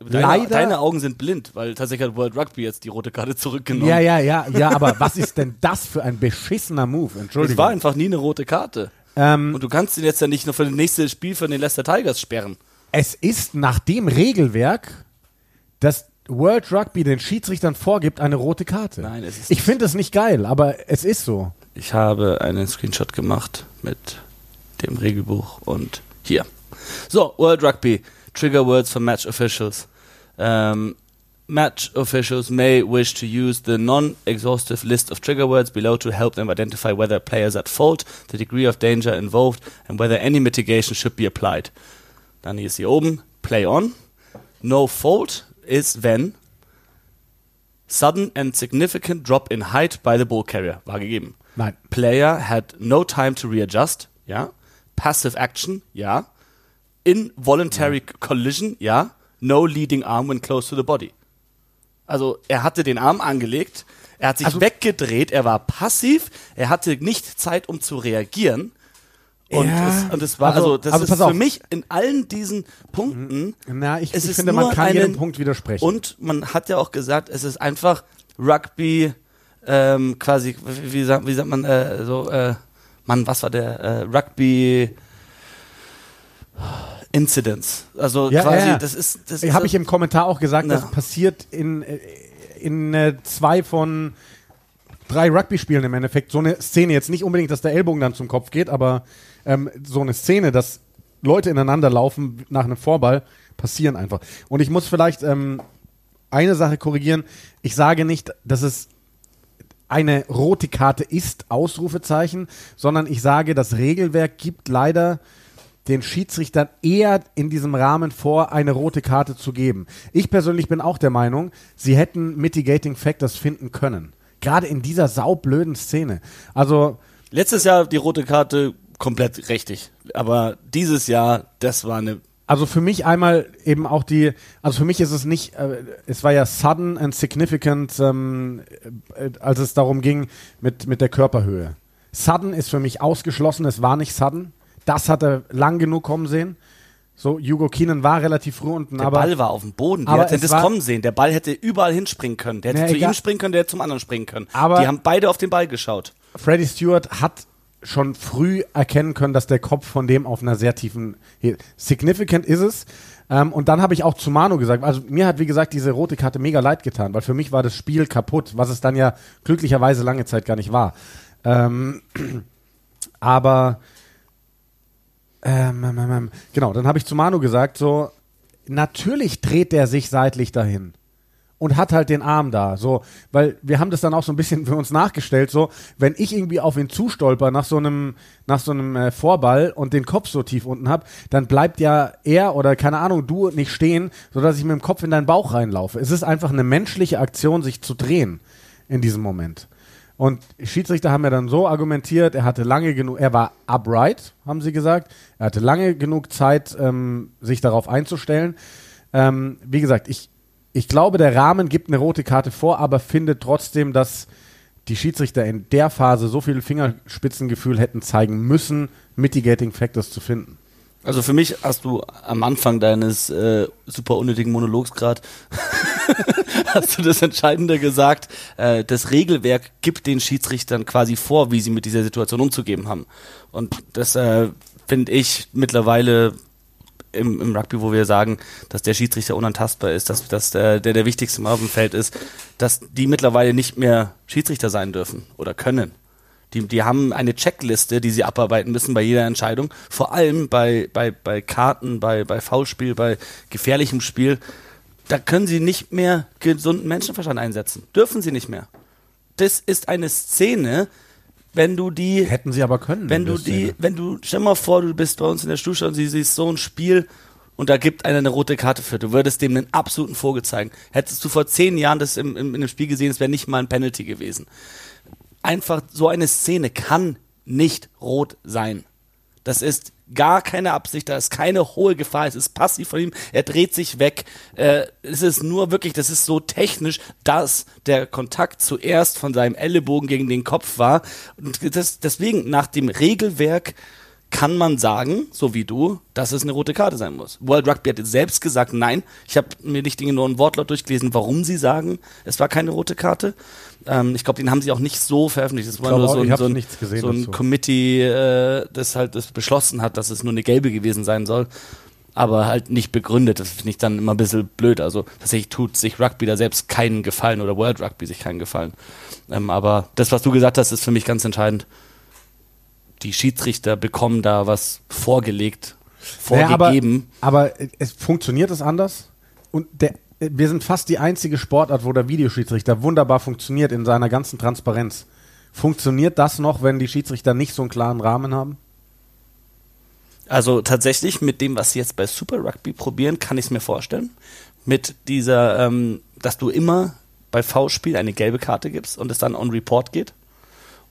Deine, leider. deine Augen sind blind, weil tatsächlich hat World Rugby jetzt die rote Karte zurückgenommen. ja, ja, ja, ja, aber was ist denn das für ein beschissener Move? Es Entschuldigung. war einfach nie eine rote Karte. ähm, Und du kannst ihn jetzt ja nicht nur für das nächste Spiel von den Leicester Tigers sperren. es ist nach dem Regelwerk, das World Rugby den Schiedsrichtern vorgibt, eine rote Karte. Nein, es ist Ich finde es nicht geil, aber es ist so. Ich habe einen Screenshot gemacht mit dem Regelbuch und hier. So, World Rugby. Trigger Words for Match Officials. Ähm, Match officials may wish to use the non-exhaustive list of trigger words below to help them identify whether players at fault, the degree of danger involved, and whether any mitigation should be applied. Dann hier ist hier oben Play on. No fault is when sudden and significant drop in height by the ball carrier war gegeben. Nein. Player had no time to readjust. Ja. Passive action. Ja. Involuntary collision. Ja. No leading arm when close to the body. Also er hatte den Arm angelegt, er hat sich Also- weggedreht, er war passiv, er hatte nicht Zeit, um zu reagieren. Und, Ja, es, und es war, also- also, das ist für mich in allen diesen Punkten. Na, ich, es ich ist finde, man kann einen- jedem Punkt widersprechen. Und man hat ja auch gesagt, es ist einfach Rugby, ähm, quasi, wie, sagt, wie sagt man, äh, so, äh, Mann, was war der? Äh, Rugby Incidents. Also Ja, quasi, ja, ja. das ist. Das ist Habe ich im Kommentar auch gesagt, Na. das passiert in, äh, in äh, zwei von drei Rugby-Spielen im Endeffekt. So eine Szene, jetzt nicht unbedingt, dass der Ellbogen dann zum Kopf geht, aber ähm, so eine Szene, dass Leute ineinander laufen nach einem Vorball, passieren einfach. Und ich muss vielleicht ähm, eine Sache korrigieren. Ich sage nicht, dass es eine rote Karte ist, Ausrufezeichen, sondern ich sage, das Regelwerk gibt leider den Schiedsrichtern eher in diesem Rahmen vor, eine rote Karte zu geben. Ich persönlich bin auch der Meinung, sie hätten Mitigating Factors finden können. Gerade in dieser saublöden Szene. Also, Letztes Jahr die rote Karte komplett richtig. Aber dieses Jahr, das war eine. also für mich einmal eben auch die, also für mich ist es nicht, äh, es war ja sudden and significant, ähm, äh, als es darum ging mit, mit der Körperhöhe. Sudden ist für mich ausgeschlossen, es war nicht sudden. Das hat er lang genug kommen sehen. So, Hugo Keenan war relativ früh unten, Der aber Ball war auf dem Boden. Der aber hätte es das war- kommen sehen. Der Ball hätte überall hinspringen können. Der hätte Na, zu egal. ihm springen können, der hätte zum anderen springen können. Aber- die haben beide auf den Ball geschaut. Freddie Stewart hat schon früh erkennen können, dass der Kopf von dem auf einer sehr tiefen. Significant ist es. Ähm, und dann habe ich auch zu Manu gesagt, also mir hat wie gesagt diese rote Karte mega leid getan, weil für mich war das Spiel kaputt, was es dann ja glücklicherweise lange Zeit gar nicht war. Ähm, aber ähm, ähm, ähm, ähm, genau, dann habe ich zu Manu gesagt, so natürlich dreht der sich seitlich dahin und hat halt den Arm da, so, weil wir haben das dann auch so ein bisschen für uns nachgestellt, so, wenn ich irgendwie auf ihn zustolper nach so einem, nach so einem äh, Vorball und den Kopf so tief unten hab, dann bleibt ja er oder keine Ahnung, du nicht stehen, sodass ich mit dem Kopf in deinen Bauch reinlaufe. Es ist einfach eine menschliche Aktion, sich zu drehen in diesem Moment. Und Schiedsrichter haben ja dann so argumentiert, er hatte lange genug, er war upright, haben sie gesagt, er hatte lange genug Zeit, ähm, sich darauf einzustellen. Ähm, wie gesagt, ich, ich glaube, der Rahmen gibt eine rote Karte vor, aber finde trotzdem, dass die Schiedsrichter in der Phase so viel Fingerspitzengefühl hätten zeigen müssen, Mitigating Factors zu finden. Also für mich hast du am Anfang deines äh, super unnötigen Monologs gerade hast du das Entscheidende gesagt. Äh, das Regelwerk gibt den Schiedsrichtern quasi vor, wie sie mit dieser Situation umzugehen haben. Und das äh, finde ich mittlerweile im, im Rugby, wo wir sagen, dass der Schiedsrichter unantastbar ist, dass, dass der, der der wichtigste Mann auf dem Feld ist, dass die mittlerweile nicht mehr Schiedsrichter sein dürfen oder können. Die, die haben eine Checkliste, die sie abarbeiten müssen bei jeder Entscheidung. Vor allem bei, bei, bei Karten, bei, bei Foulspiel, bei gefährlichem Spiel. Da können sie nicht mehr gesunden Menschenverstand einsetzen. Dürfen sie nicht mehr. Das ist eine Szene, wenn du die Hätten sie aber können. wenn du die, Szene. wenn du, stell mal vor, du bist bei uns in der Stuhlstunde und sie siehst so ein Spiel und da gibt einer eine rote Karte für, du würdest dem einen absoluten Vogel zeigen. Hättest du vor zehn Jahren das im, im, in dem Spiel gesehen, es wäre nicht mal ein Penalty gewesen. Einfach so eine Szene kann nicht rot sein. Das ist gar keine Absicht, da ist keine hohe Gefahr, es ist passiv von ihm, er dreht sich weg. Äh, es ist nur wirklich, das ist so technisch, dass der Kontakt zuerst von seinem Ellenbogen gegen den Kopf war. Und das, deswegen, nach dem Regelwerk kann man sagen, so wie du, dass es eine rote Karte sein muss. World Rugby hat selbst gesagt, nein. Ich habe mir nicht genau ein Wortlaut durchgelesen, warum sie sagen, es war keine rote Karte. Ähm, ich glaube, den haben sie auch nicht so veröffentlicht. Es war nur so ein, so ein, nichts gesehen so ein. Committee, äh, das halt das beschlossen hat, dass es nur eine gelbe gewesen sein soll. Aber halt nicht begründet. Das finde ich dann immer ein bisschen blöd. Also tatsächlich tut sich Rugby da selbst keinen Gefallen oder World Rugby sich keinen Gefallen. Ähm, aber das, was du gesagt hast, ist für mich ganz entscheidend. Die Schiedsrichter bekommen da was vorgelegt, Naja, vorgegeben. aber, aber es funktioniert es anders? Und der, wir sind fast die einzige Sportart, wo der Videoschiedsrichter wunderbar funktioniert in seiner ganzen Transparenz. Funktioniert das noch, wenn die Schiedsrichter nicht so einen klaren Rahmen haben? Also tatsächlich mit dem, was sie jetzt bei Super Rugby probieren, kann ich es mir vorstellen. Mit dieser, ähm, dass du immer bei V-Spiel eine gelbe Karte gibst und es dann on Report geht.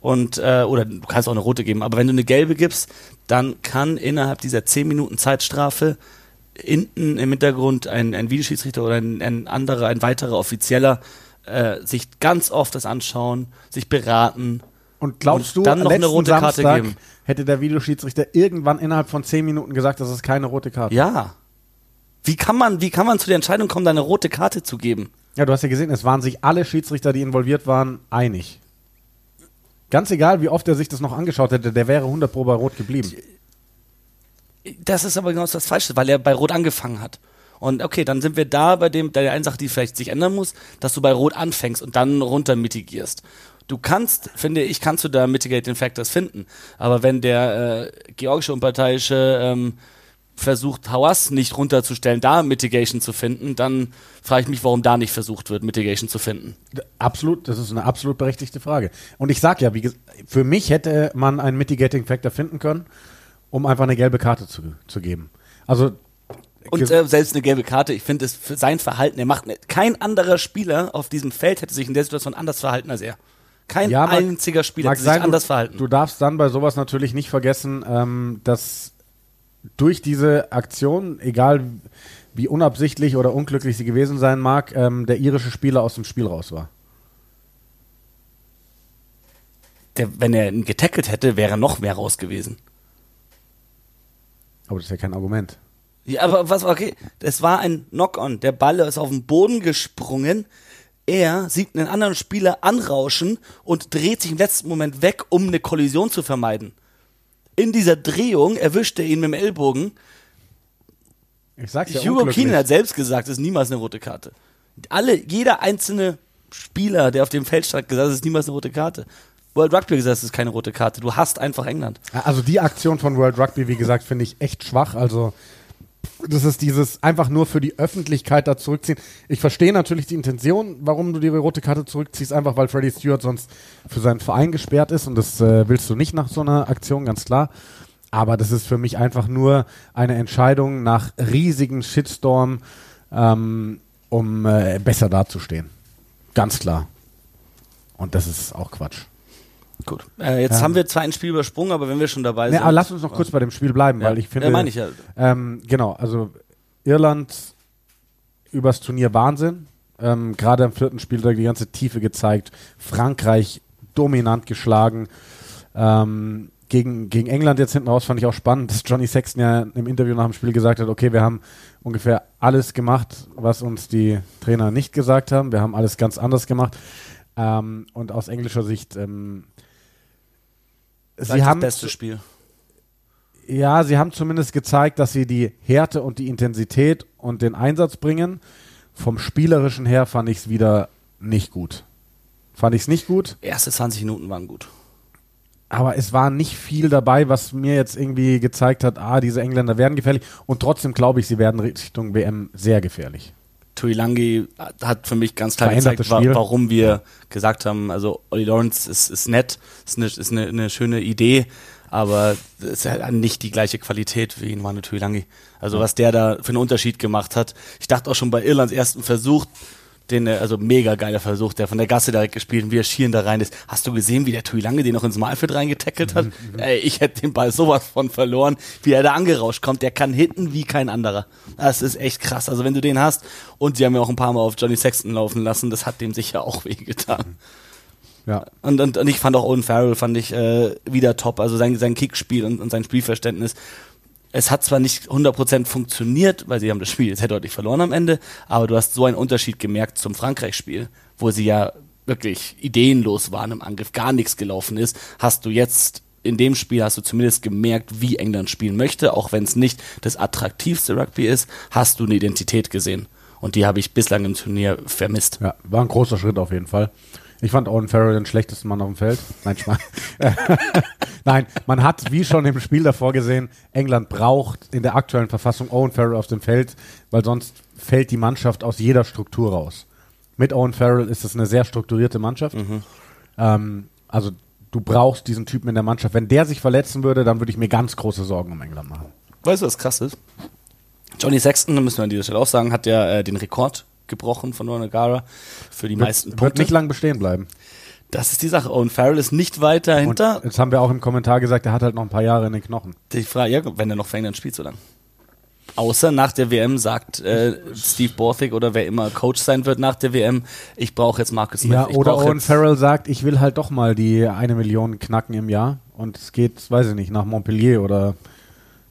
Und, äh, oder du kannst auch eine rote geben, aber wenn du eine gelbe gibst, dann kann innerhalb dieser 10 Minuten Zeitstrafe hinten im Hintergrund ein, ein Videoschiedsrichter oder ein, ein anderer, ein weiterer Offizieller äh, sich ganz oft das anschauen, sich beraten. Und glaubst Und du, dann noch eine rote Karte Samstag geben? hätte der Videoschiedsrichter irgendwann innerhalb von 10 Minuten gesagt, das ist keine rote Karte? Ja. Wie kann man, wie kann man zu der Entscheidung kommen, da eine rote Karte zu geben? Ja, du hast ja gesehen, es waren sich alle Schiedsrichter, die involviert waren, einig. Ganz egal, wie oft er sich das noch angeschaut hätte, der wäre 100 pro bei Rot geblieben. Das ist aber genau das Falsche, weil er bei Rot angefangen hat. Und okay, dann sind wir da bei dem, der einen Sache, die vielleicht sich ändern muss, dass du bei Rot anfängst und dann runter mitigierst. Du kannst, finde ich, kannst du da Mitigating Factors finden. Aber wenn der äh, georgische Unparteiische ähm, versucht, Hawass nicht runterzustellen, da Mitigation zu finden, dann frage ich mich, warum da nicht versucht wird, Mitigation zu finden. Absolut, das ist eine absolut berechtigte Frage. Und ich sag ja, wie für mich hätte man einen Mitigating Factor finden können, um einfach eine gelbe Karte zu, zu geben. Also Und äh, selbst eine gelbe Karte, ich finde es für sein Verhalten, er macht ne, kein anderer Spieler auf diesem Feld hätte sich in der Situation anders verhalten als er. Kein Ja, mag- einziger Spieler hätte sich sein, anders du, verhalten. du darfst dann bei sowas natürlich nicht vergessen, ähm, dass durch diese Aktion, egal wie unabsichtlich oder unglücklich sie gewesen sein mag, ähm, der irische Spieler aus dem Spiel raus war. der, wenn er ihn getackelt hätte, wäre noch mehr raus gewesen. Aber das ist ja kein Argument. Ja, aber was okay, es war ein Knock-on. Der Ball ist auf den Boden gesprungen. Er sieht einen anderen Spieler anrauschen und dreht sich im letzten Moment weg, um eine Kollision zu vermeiden. In dieser Drehung erwischt er ihn mit dem Ellbogen. Ich sag's ja Hugo. Keenan hat selbst gesagt, es ist niemals eine rote Karte. Alle, jeder einzelne Spieler, der auf dem Feld stand, hat gesagt, es ist niemals eine rote Karte. World Rugby es ist keine rote Karte. Du hast einfach England. Also die Aktion von World Rugby, wie gesagt, finde ich echt schwach. Also das ist dieses einfach nur für die Öffentlichkeit da zurückziehen. Ich verstehe natürlich die Intention, warum du die rote Karte zurückziehst, einfach weil Freddie Stewart sonst für seinen Verein gesperrt ist und das äh, willst du nicht nach so einer Aktion, ganz klar. Aber das ist für mich einfach nur eine Entscheidung nach riesigen Shitstorm, ähm, um äh, besser dazustehen. Ganz klar. Und das ist auch Quatsch. Gut. Äh, jetzt Ja. haben wir zwar ein Spiel übersprungen, aber wenn wir schon dabei Nee, sind. aber lass uns noch kurz bei dem Spiel bleiben, Ja. weil ich finde. Ja, meine ich ja. Ähm, genau, also Irland übers Turnier Wahnsinn. Ähm, Gerade am vierten Spieltag die ganze Tiefe gezeigt. Frankreich dominant geschlagen. Ähm, gegen, gegen England jetzt hinten raus fand ich auch spannend, dass Johnny Sexton ja im Interview nach dem Spiel gesagt hat, okay, wir haben ungefähr alles gemacht, was uns die Trainer nicht gesagt haben. Wir haben alles ganz anders gemacht. Ähm, und aus englischer Sicht, ähm, sie haben das beste Spiel. ja, sie haben zumindest gezeigt, dass sie die Härte und die Intensität und den Einsatz bringen. Vom Spielerischen her fand ich es wieder nicht gut. Fand ich es nicht gut, Erste 20 Minuten waren gut. aber es war nicht viel dabei, was mir jetzt irgendwie gezeigt hat, ah, diese Engländer werden gefährlich. Und trotzdem glaube ich, sie werden Richtung WM sehr gefährlich. Tuilangi hat für mich ganz klar Verändert gezeigt, wa warum wir gesagt haben, also Olli Lawrence ist, ist nett, ist, eine, ist eine, eine schöne Idee, aber es ist halt nicht die gleiche Qualität wie in Manu Tuilangi. Also was der da für einen Unterschied gemacht hat. Ich dachte auch schon bei Irlands ersten Versuch, den, äh, also mega geiler Versuch, der von der Gasse direkt gespielt und wie er schieren da rein ist. Hast du gesehen, wie der Tuilange den noch ins Malfeld reingetackelt hat? Ey, ich hätte den Ball sowas von verloren, wie er da angerauscht kommt. Der kann hitten wie kein anderer. Das ist echt krass. Also wenn du den hast und sie haben ja auch ein paar Mal auf Johnny Sexton laufen lassen, das hat dem sicher auch wehgetan. Ja. Und, und, und ich fand auch Owen Farrell fand ich äh, wieder top. Also sein, sein Kickspiel und, und sein Spielverständnis. Es hat zwar nicht 100% funktioniert, weil sie haben das Spiel jetzt sehr deutlich verloren am Ende, aber du hast so einen Unterschied gemerkt zum Frankreich-Spiel, wo sie ja wirklich ideenlos waren im Angriff, gar nichts gelaufen ist, hast du jetzt in dem Spiel hast du zumindest gemerkt, wie England spielen möchte, auch wenn es nicht das attraktivste Rugby ist, hast du eine Identität gesehen. Und die habe ich bislang im Turnier vermisst. Ja, war ein großer Schritt auf jeden Fall. Ich fand Owen Farrell den schlechtesten Mann auf dem Feld. Nein. Nein, man hat, wie schon im Spiel davor gesehen, England braucht in der aktuellen Verfassung Owen Farrell auf dem Feld, weil sonst fällt die Mannschaft aus jeder Struktur raus. Mit Owen Farrell ist es eine sehr strukturierte Mannschaft. Mhm. Ähm, also du brauchst diesen Typen in der Mannschaft. Wenn der sich verletzen würde, dann würde ich mir ganz große Sorgen um England machen. Weißt du, was krass ist? Johnny Sexton, müssen wir an dieser Stelle auch sagen, hat ja äh, den Rekord gebrochen von Ron O'Gara für die meisten Wird Punkte. nicht lang bestehen bleiben. Das ist die Sache. Owen Farrell ist nicht weit dahinter. Und jetzt haben wir auch im Kommentar gesagt, er hat halt noch ein paar Jahre in den Knochen. Die Frage, ja, wenn er noch für England spielt, so lang. Außer nach der WM sagt äh, Steve Borthwick oder wer immer Coach sein wird nach der WM, ich brauche jetzt Marcus Smith. Ja, oder Owen Farrell sagt, ich will halt doch mal die eine Million knacken im Jahr. Und es geht, weiß ich nicht, nach Montpellier oder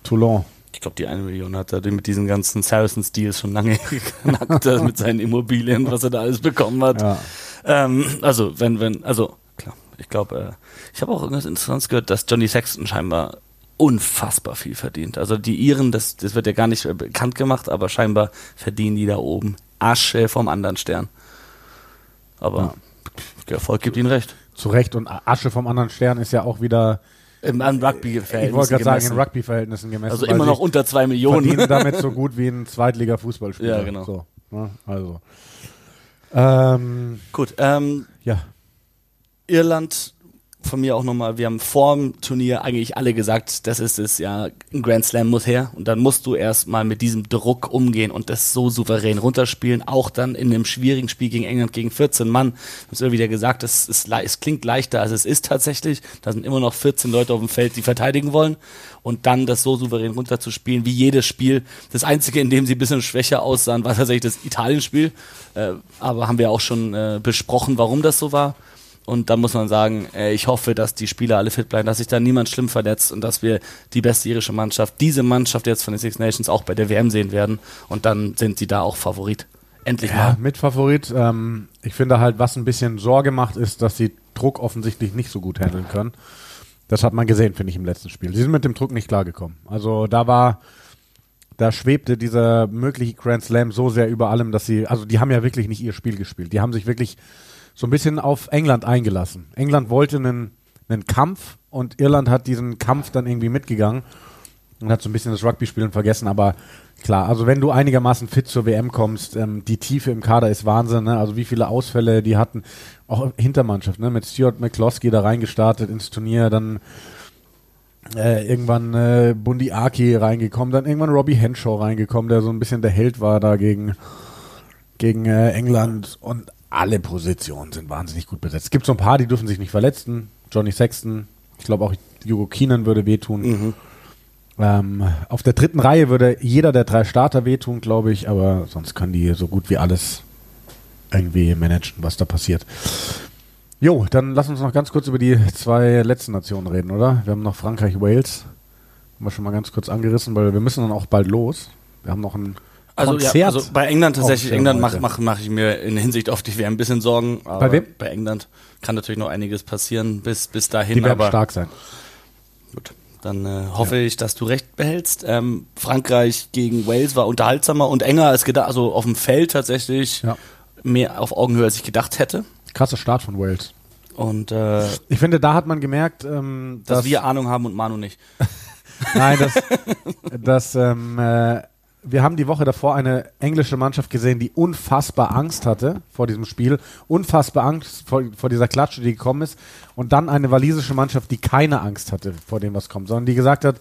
Toulon. Ich glaube, die eine Million hat er mit diesen ganzen Saracens-Deals schon lange geknackt, äh, mit seinen Immobilien, was er da alles bekommen hat. Ja. Ähm, also, wenn, wenn, also, klar, ich glaube, äh, ich habe auch irgendwas Interessantes gehört, dass Johnny Sexton scheinbar unfassbar viel verdient. Also die Iren, das, das wird ja gar nicht äh, bekannt gemacht, aber scheinbar verdienen die da oben Asche vom anderen Stern. Aber der Erfolg gibt ihnen recht. Zu Recht. Und Asche vom anderen Stern ist ja auch wieder, Im, an ich wollte Rugby-Verhältnissen gerade sagen, in. Rugby-Verhältnissen gemessen. Also immer noch unter zwei Millionen. verdienen damit so gut wie ein Zweitliga-Fußballspieler. Ja, genau. So, ne? Also. Ähm, Gut, ähm, ja. Irland von mir auch nochmal, wir haben vor dem Turnier eigentlich alle gesagt, das ist es ja, ein Grand Slam muss her und dann musst du erstmal mit diesem Druck umgehen und das so souverän runterspielen, auch dann in einem schwierigen Spiel gegen England gegen 14 Mann. Ich habe es wieder gesagt, es, ist, es klingt leichter, als es ist tatsächlich. Da sind immer noch 14 Leute auf dem Feld, die verteidigen wollen und dann das so souverän runterzuspielen, wie jedes Spiel. Das Einzige, in dem sie ein bisschen schwächer aussahen, war tatsächlich das Italien-Spiel, äh, aber haben wir auch schon äh, besprochen, warum das so war. Und da muss man sagen, äh, ich hoffe, dass die Spieler alle fit bleiben, dass sich da niemand schlimm verletzt und dass wir die beste irische Mannschaft, diese Mannschaft jetzt von den Six Nations auch bei der WM sehen werden. Und dann sind sie da auch Favorit. Endlich Ja, mal. mit Favorit. Ähm, ich finde halt, was ein bisschen Sorge macht, ist, dass sie Druck offensichtlich nicht so gut handeln können. Das hat man gesehen, finde ich, im letzten Spiel. Sie sind mit dem Druck nicht klargekommen. Also da war, da schwebte dieser mögliche Grand Slam so sehr über allem, dass sie, also die haben ja wirklich nicht ihr Spiel gespielt. Die haben sich wirklich so ein bisschen auf England eingelassen. England wollte einen, einen Kampf und Irland hat diesen Kampf dann irgendwie mitgegangen und hat so ein bisschen das Rugby-Spielen vergessen, aber klar, also wenn du einigermaßen fit zur WM kommst, ähm, die Tiefe im Kader ist Wahnsinn, ne? also wie viele Ausfälle die hatten, auch Hintermannschaft, ne? mit Stuart McCloskey da reingestartet ins Turnier, dann äh, irgendwann äh, Bundi Aki reingekommen, dann irgendwann Robbie Henshaw reingekommen, der so ein bisschen der Held war da gegen, gegen äh, England und alle Positionen sind wahnsinnig gut besetzt. Es gibt so ein paar, die dürfen sich nicht verletzen. Johnny Sexton, ich glaube auch Hugo Keenan würde wehtun. Mhm. Ähm, auf der dritten Reihe würde jeder der drei Starter wehtun, glaube ich, aber sonst können die so gut wie alles irgendwie managen, was da passiert. Jo, dann lass uns noch ganz kurz über die zwei letzten Nationen reden, oder? Wir haben noch Frankreich, Wales. Haben wir schon mal ganz kurz angerissen, weil wir müssen dann auch bald los. Wir haben noch ein Also, Konzert. ja, also bei England tatsächlich, auf England mache mach, mach ich mir in Hinsicht auf die WM ein bisschen Sorgen. Aber Bei wem? Bei England kann natürlich noch einiges passieren bis, bis dahin. die werden aber stark sein. Gut, dann äh, hoffe ich, dass du recht behältst. Ähm, Frankreich gegen Wales war unterhaltsamer und enger als gedacht, also auf dem Feld tatsächlich Ja. mehr auf Augenhöhe, als ich gedacht hätte. Krasser Start von Wales. Und äh, Ich finde, da hat man gemerkt, ähm, dass dass wir Ahnung haben und Manu nicht. Nein, das, das ähm, äh, wir haben die Woche davor eine englische Mannschaft gesehen, die unfassbar Angst hatte vor diesem Spiel, unfassbar Angst vor, vor dieser Klatsche, die gekommen ist, und dann eine walisische Mannschaft, die keine Angst hatte vor dem, was kommt, sondern die gesagt hat,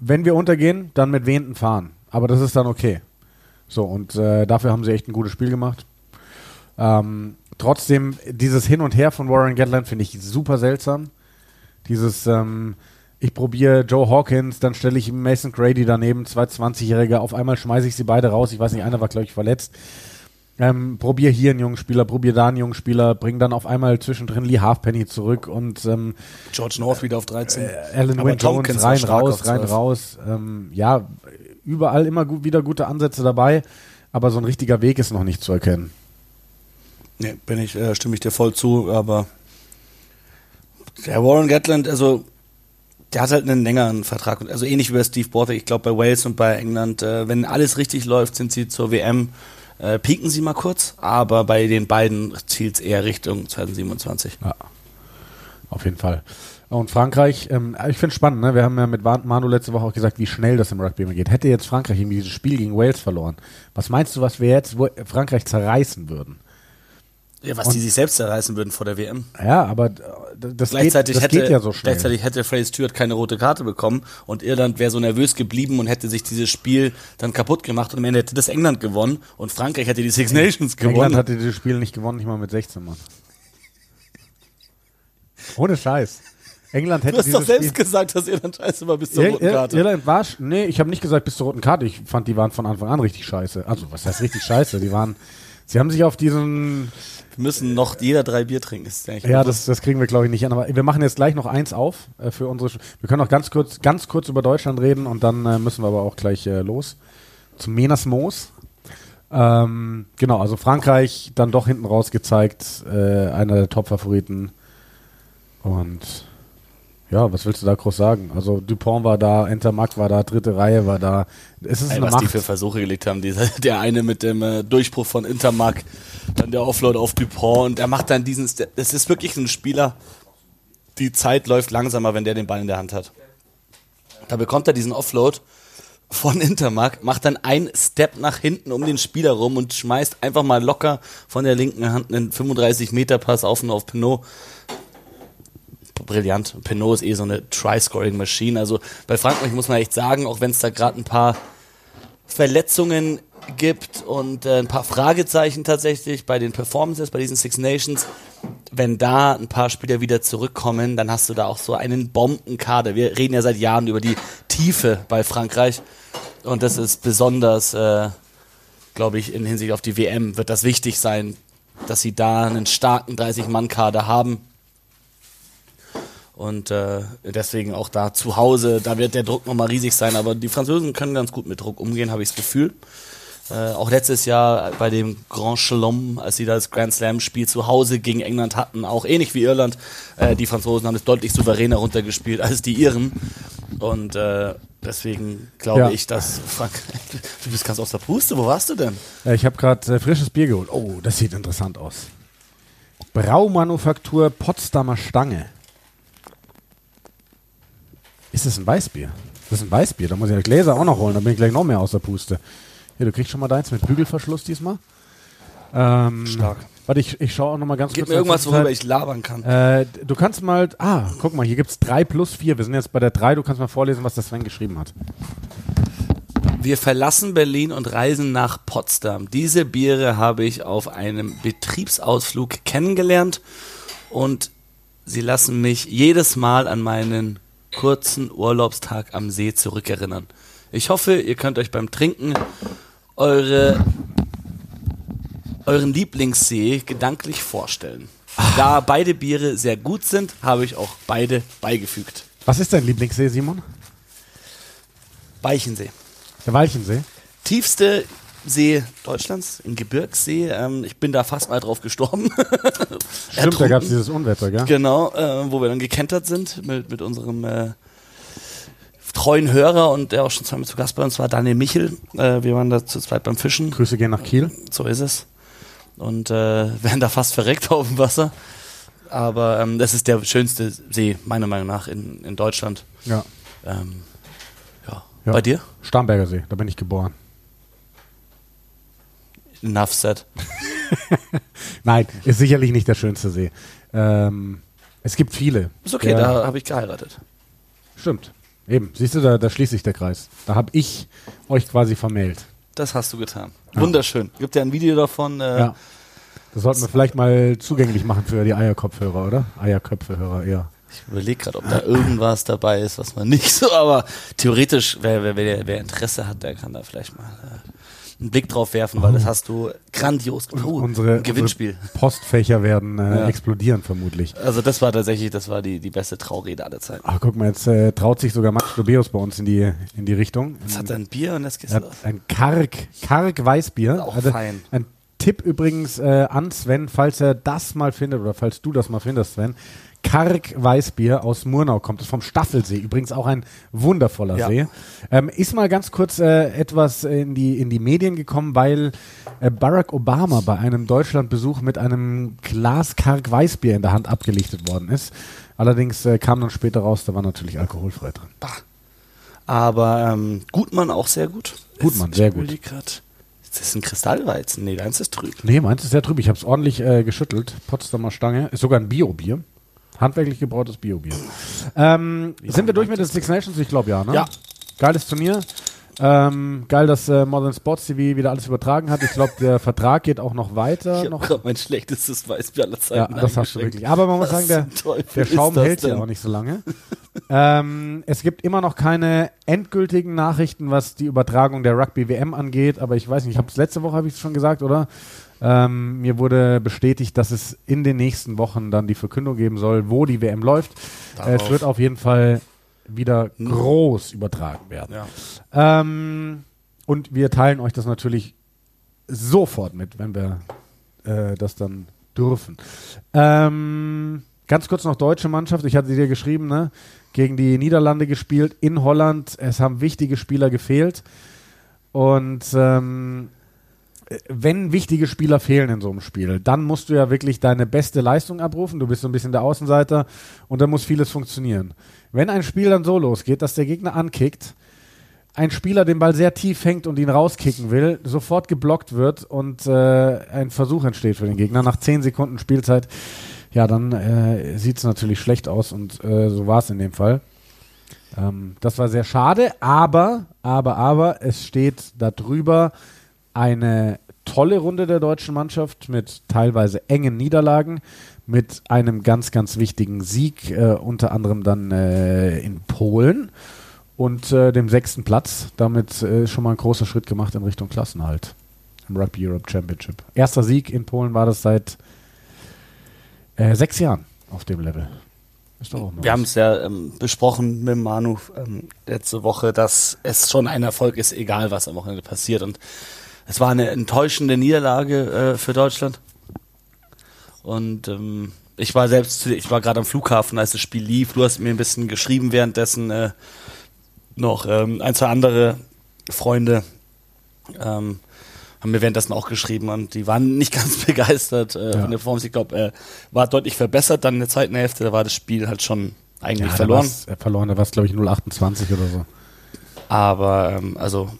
wenn wir untergehen, dann mit wehenden Fahren. Aber das ist dann okay. So, und äh, dafür haben sie echt ein gutes Spiel gemacht. Ähm, trotzdem, dieses Hin und Her von Warren Gatland finde ich super seltsam. Dieses, ähm, ich probiere Joe Hawkins, dann stelle ich Mason Grady daneben, zwei 20-Jährige, auf einmal schmeiße ich sie beide raus. Ich weiß nicht, einer war, glaube ich, verletzt. Ähm, probier hier einen jungen Spieler, probier da einen jungen Spieler, bring dann auf einmal zwischendrin Lee Halfpenny zurück und ähm, George North wieder auf 13. Alan Aber Wynne Jones rein, raus, rein, 12. raus. Ähm, ja, überall immer gut, wieder gute Ansätze dabei, aber so ein richtiger Weg ist noch nicht zu erkennen. Nee, bin ich, äh, stimme ich dir voll zu, aber der Warren Gatland, also der hat halt einen längeren Vertrag, also ähnlich wie bei Steve Borthwick, ich glaube bei Wales und bei England, äh, wenn alles richtig läuft, sind sie zur WM, äh, pieken sie mal kurz, aber bei den beiden zielt es eher Richtung 2027. Ja, auf jeden Fall. Und Frankreich, ähm, ich finde es spannend, ne? wir haben ja mit Manu letzte Woche auch gesagt, wie schnell das im Rugby immer geht. Hätte jetzt Frankreich irgendwie dieses Spiel gegen Wales verloren, was meinst du, was wir jetzt Frankreich zerreißen würden? Ja, was und, die sich selbst zerreißen würden vor der WM. Ja, aber äh, das, gleichzeitig geht, das hätte, geht ja so schnell. Gleichzeitig hätte Freddie Stewart keine rote Karte bekommen und Irland wäre so nervös geblieben und hätte sich dieses Spiel dann kaputt gemacht und am Ende hätte das England gewonnen und Frankreich hätte die Six Nations gewonnen. England hatte dieses Spiel nicht gewonnen, nicht mal mit 16 Mann. Ohne Scheiß. England hätte Du hast doch selbst Spiel gesagt, dass Irland scheiße war bis zur Ir roten Karte. Irland war, nee, ich habe nicht gesagt bis zur roten Karte. Ich fand, die waren von Anfang an richtig scheiße. Also, was heißt richtig scheiße? Die waren, sie haben sich auf diesen wir müssen noch jeder drei Bier trinken. Ist ja, das, das kriegen wir, glaube ich, nicht an. Aber wir machen jetzt gleich noch eins auf äh, für unsere. Wir können noch ganz kurz, ganz kurz über Deutschland reden und dann äh, müssen wir aber auch gleich äh, los. Zum Menas Moos. Ähm, genau, also Frankreich dann doch hinten raus gezeigt, äh, einer der Top-Favoriten. Und ja, was willst du da groß sagen? Also Dupont war da, Entermack war da, dritte Reihe war da. Es ist Ey, eine was Macht. die für Versuche gelegt haben. Dieser, der eine mit dem äh, Durchbruch von Intermark, dann der Offload auf Dupont und er macht dann diesen. Es ist wirklich ein Spieler. Die Zeit läuft langsamer, wenn der den Ball in der Hand hat. Da bekommt er diesen Offload von Intermark, macht dann einen Step nach hinten um den Spieler rum und schmeißt einfach mal locker von der linken Hand einen 35 Meter Pass auf und auf Pinot brillant. Pinot ist eh so eine Try-Scoring-Maschine. Also bei Frankreich muss man echt sagen, auch wenn es da gerade ein paar Verletzungen gibt und äh, ein paar Fragezeichen tatsächlich bei den Performances, bei diesen Six Nations, wenn da ein paar Spieler wieder zurückkommen, dann hast du da auch so einen Bombenkader. Wir reden ja seit Jahren über die Tiefe bei Frankreich und das ist besonders, äh, glaube ich, in Hinsicht auf die WM wird das wichtig sein, dass sie da einen starken 30-Mann-Kader haben und äh, deswegen auch da zu Hause, da wird der Druck nochmal riesig sein. Aber die Franzosen können ganz gut mit Druck umgehen, habe ich das Gefühl. Äh, auch letztes Jahr bei dem Grand Chelom, als sie das Grand Slam-Spiel zu Hause gegen England hatten, auch ähnlich wie Irland, äh, die Franzosen haben es deutlich souveräner runtergespielt als die Iren. Und äh, deswegen glaube ja. ich, dass Frankreich. Du bist ganz aus der Puste, wo warst du denn? Ja, ich habe gerade äh, frisches Bier geholt. Oh, das sieht interessant aus. Braumanufaktur Potsdamer Stange. Ist das ein Weißbier? Das ist ein Weißbier. Da muss ich ja Gläser auch noch holen. Da bin ich gleich noch mehr aus der Puste. Hier, du kriegst schon mal deins mit Bügelverschluss diesmal. Ähm, Stark. Warte, ich, ich schaue auch noch mal ganz Gib kurz. Gib mir irgendwas, worüber ich labern kann. Äh, du kannst mal. Ah, guck mal, hier gibt es 3 plus 4. Wir sind jetzt bei der 3. Du kannst mal vorlesen, was der Sven geschrieben hat. Wir verlassen Berlin und reisen nach Potsdam. Diese Biere habe ich auf einem Betriebsausflug kennengelernt und sie lassen mich jedes Mal an meinen kurzen Urlaubstag am See zurückerinnern. Ich hoffe, ihr könnt euch beim Trinken eure, euren Lieblingssee gedanklich vorstellen. Da beide Biere sehr gut sind, habe ich auch beide beigefügt. Was ist dein Lieblingssee, Simon? Weichensee. Der Weichensee? Tiefste See Deutschlands, in Gebirgssee. Ähm, ich bin da fast mal drauf gestorben. Stimmt, da gab es dieses Unwetter, gell? Genau, äh, wo wir dann gekentert sind mit, mit unserem äh, treuen Hörer und der auch schon zweimal zu Gast bei uns war, Daniel Michel. Äh, wir waren da zu zweit beim Fischen. Grüße gehen nach Kiel. So ist es. Und äh, werden da fast verreckt auf dem Wasser. Aber ähm, das ist der schönste See, meiner Meinung nach, in, in Deutschland. Ja. Ähm, ja. ja. Bei dir? Starnberger See, da bin ich geboren. Enough said. Nein, ist sicherlich nicht der schönste See. Ähm, es gibt viele. Ist okay, der, da habe ich geheiratet. Stimmt. Eben, siehst du, da, da schließt sich der Kreis. Da habe ich euch quasi vermählt. Das hast du getan. Ja. Wunderschön. Gibt ja ein Video davon. Äh, ja. Das sollten wir vielleicht mal zugänglich machen für die Eierkopfhörer, oder? Eierköpfehörer eher. Ich überlege gerade, ob da irgendwas dabei ist, was man nicht so, aber theoretisch, wer, wer, wer, wer Interesse hat, der kann da vielleicht mal äh, einen Blick drauf werfen, weil das oh. hast du grandios gemacht. Oh, unsere, Gewinnspiel. Unsere Postfächer werden äh, ja. explodieren vermutlich. Also das war tatsächlich, das war die, die beste Traurede aller Zeiten. Ach, guck mal, jetzt äh, traut sich sogar Max Dobeus bei uns in die, in die Richtung. Jetzt hat er ein Bier und das los. Ein Karg, Karg Weißbier. Auch also fein. Ein Tipp übrigens äh, an Sven, falls er das mal findet oder falls du das mal findest, Sven. Karg Weißbier aus Murnau kommt. Das ist vom Staffelsee. Übrigens auch ein wundervoller ja. See. Ähm, ist mal ganz kurz äh, etwas in die, in die Medien gekommen, weil äh, Barack Obama bei einem Deutschlandbesuch mit einem Glas Karg Weißbier in der Hand abgelichtet worden ist. Allerdings äh, kam dann später raus, da war natürlich alkoholfrei drin. Bah. Aber ähm, Gutmann auch sehr gut. Gutmann, sehr gut. grad. Ist das ein Kristallweizen? Nee, deins ist trüb. Nee, meins ist sehr trüb. Ich habe es ordentlich äh, geschüttelt. Potsdamer Stange. Ist sogar ein Bio-Bier. Handwerklich gebrautes Bio-Bier. Ähm, sind wir durch mit den Six Nations? Ich glaube ja, ne? Ja. Geiles Turnier. Ähm, geil, dass äh, Modern Sports TV wieder alles übertragen hat. Ich glaube, der Vertrag geht auch noch weiter. Ich habe noch. gerade mein schlechtestes Weißbier aller Ja, Zeiten das hast du wirklich. Aber man muss Was sagen, der, der Schaum hält ja auch nicht so lange. ähm, es gibt immer noch keine endgültigen Nachrichten, was die Übertragung der Rugby WM angeht. Aber ich weiß nicht, ich habe es letzte Woche habe ich es schon gesagt, oder? Ähm, mir wurde bestätigt, dass es in den nächsten Wochen dann die Verkündung geben soll, wo die WM läuft. Äh, es wird auf jeden Fall wieder groß übertragen werden. Ja. Ähm, und wir teilen euch das natürlich sofort mit, wenn wir äh, das dann dürfen. Ähm, ganz kurz noch deutsche Mannschaft. Ich hatte dir geschrieben, ne? Gegen die Niederlande gespielt in Holland. Es haben wichtige Spieler gefehlt. Und ähm, wenn wichtige Spieler fehlen in so einem Spiel, dann musst du ja wirklich deine beste Leistung abrufen. Du bist so ein bisschen der Außenseiter und dann muss vieles funktionieren. Wenn ein Spiel dann so losgeht, dass der Gegner ankickt, ein Spieler den Ball sehr tief hängt und ihn rauskicken will, sofort geblockt wird und äh, ein Versuch entsteht für den Gegner nach 10 Sekunden Spielzeit, ja, dann äh, sieht es natürlich schlecht aus und äh, so war es in dem Fall. Ähm, das war sehr schade, aber, aber, aber, es steht darüber eine tolle Runde der deutschen Mannschaft mit teilweise engen Niederlagen, mit einem ganz, ganz wichtigen Sieg, äh, unter anderem dann äh, in Polen und äh, dem sechsten Platz. Damit äh, schon mal ein großer Schritt gemacht in Richtung Klassenhalt im Rugby Europe Championship. Erster Sieg in Polen war das seit äh, sechs Jahren auf dem Level. Wir haben es ja ähm, besprochen mit Manu ähm, letzte Woche, dass es schon ein Erfolg ist, egal was am Wochenende passiert. Und es war eine enttäuschende Niederlage äh, für Deutschland. Und ähm, ich war selbst, ich war gerade am Flughafen, als das Spiel lief. Du hast mir ein bisschen geschrieben währenddessen äh, noch ähm, ein, zwei andere Freunde ähm, haben mir währenddessen auch geschrieben und die waren nicht ganz begeistert äh, Ja. von der Performance. Ich glaube, äh, war deutlich verbessert dann in der zweiten Hälfte, da war das Spiel halt schon eigentlich ja, verloren. Da äh, verloren, da war es, glaube ich, 0,28 oder so. Aber ähm, also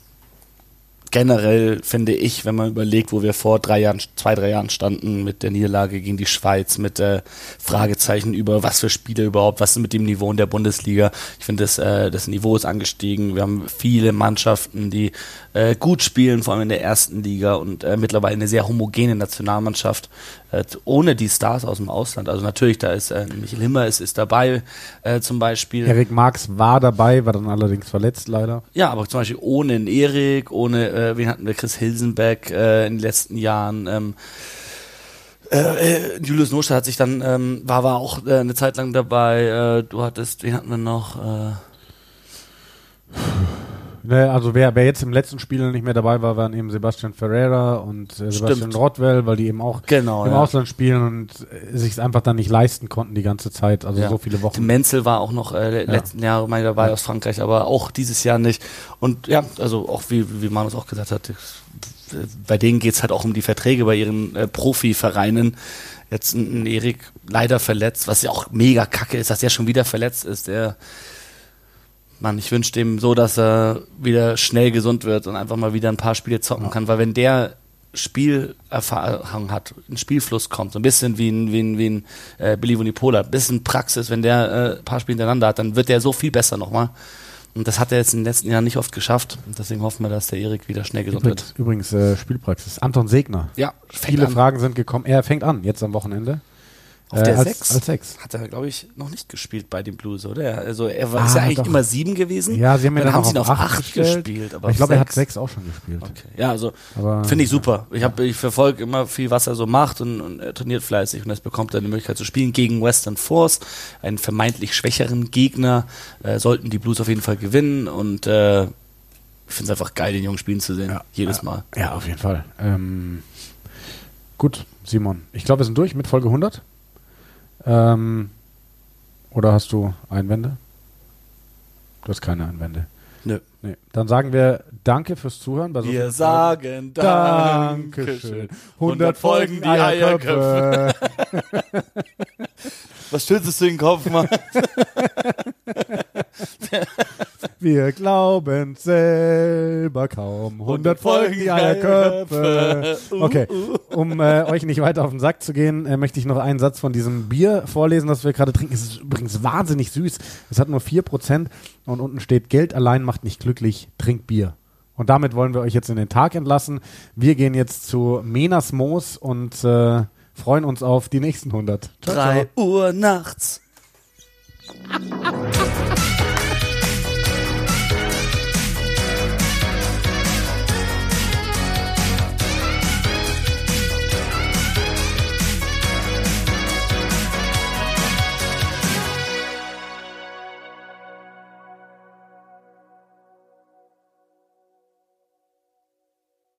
generell finde ich, wenn man überlegt, wo wir vor drei Jahren, zwei, drei Jahren standen mit der Niederlage gegen die Schweiz, mit äh, Fragezeichen über was für Spiele überhaupt, was ist mit dem Niveau in der Bundesliga. Ich finde, das, äh, das Niveau ist angestiegen. Wir haben viele Mannschaften, die äh, gut spielen, vor allem in der ersten Liga und äh, mittlerweile eine sehr homogene Nationalmannschaft, äh, ohne die Stars aus dem Ausland. Also natürlich, da ist äh, Michael Himmer ist, ist dabei zum Beispiel. Erik Marx war dabei, war dann allerdings verletzt leider. Ja, aber zum Beispiel ohne einen Erik, ohne, äh, wen hatten wir, Chris Hilsenbeck äh, in den letzten Jahren. Ähm, äh, äh, Julius Noster hat sich dann, ähm, war, war auch äh, eine Zeit lang dabei. Äh, du hattest, wen hatten wir noch? Äh, also wer, wer jetzt im letzten Spiel nicht mehr dabei war, waren eben Sebastian Ferreira und äh, Sebastian. Rottwell, weil die eben auch genau, im ja. Ausland spielen und äh, sich einfach dann nicht leisten konnten die ganze Zeit, also Ja. so viele Wochen. Menzel war auch noch äh, letzten Jahre mal dabei aus Frankreich, aber auch dieses Jahr nicht. Und ja, also auch wie, wie Manus auch gesagt hat, bei denen geht's halt auch um die Verträge bei ihren äh, Profivereinen. Jetzt ein, ein Erik leider verletzt, was ja auch mega kacke ist, dass der schon wieder verletzt ist. Der Mann, ich wünsche dem so, dass er wieder schnell gesund wird und einfach mal wieder ein paar Spiele zocken kann, weil wenn der Spielerfahrung hat, ein Spielfluss kommt, so ein bisschen wie ein, wie ein, wie ein äh, Billy Vunipola, ein bisschen Praxis, wenn der äh, ein paar Spiele hintereinander hat, dann wird der so viel besser nochmal. Und das hat er jetzt in den letzten Jahren nicht oft geschafft. Und deswegen hoffen wir, dass der Erik wieder schnell gesund wird. Übrigens, übrigens äh, Spielpraxis. Anton Segner. Ja, Viele Fragen sind gekommen. Er fängt an, jetzt am Wochenende. Auf der als, Sechs? Als Sechs. Hat er, glaube ich, noch nicht gespielt bei den Blues, oder? Also er war Ah, ist ja eigentlich doch. immer sieben gewesen. Ja, sie haben ihn dann, dann haben auch sie ihn auf auf acht acht gestellt. gespielt. Aber ich glaube, er hat sechs. sechs auch schon gespielt. Okay. Ja, also finde ich super. Ich, hab- ich verfolge immer viel, was er so macht und, und er trainiert fleißig und es bekommt er die Möglichkeit zu spielen gegen Western Force, einen vermeintlich schwächeren Gegner. Äh, sollten die Blues auf jeden Fall gewinnen und äh, ich finde es einfach geil, den Jungen spielen zu sehen. Jedes Mal. Ja, auf jeden Fall. Ähm, gut, Simon. Ich glaube, wir sind durch mit Folge 100. Ähm, oder hast du Einwände? Du hast keine Einwände. Nö. Nee. Dann sagen wir Danke fürs Zuhören. So Wir sagen Dankeschön. 100 Folgen Eierköpfe. Was schützt du in den Kopf, Mann? Wir glauben selber kaum. 100 Folgen, die Eierköpfe. Okay, um äh, euch nicht weiter auf den Sack zu gehen, äh, möchte ich noch einen Satz von diesem Bier vorlesen, das wir gerade trinken. Es ist übrigens wahnsinnig süß. Es hat nur 4% und unten steht, Geld allein macht nicht glücklich, trink Bier. Und damit wollen wir euch jetzt in den Tag entlassen. Wir gehen jetzt zu Menas Moos und äh, freuen uns auf die nächsten 100. Ciao, 3 Uhr nachts.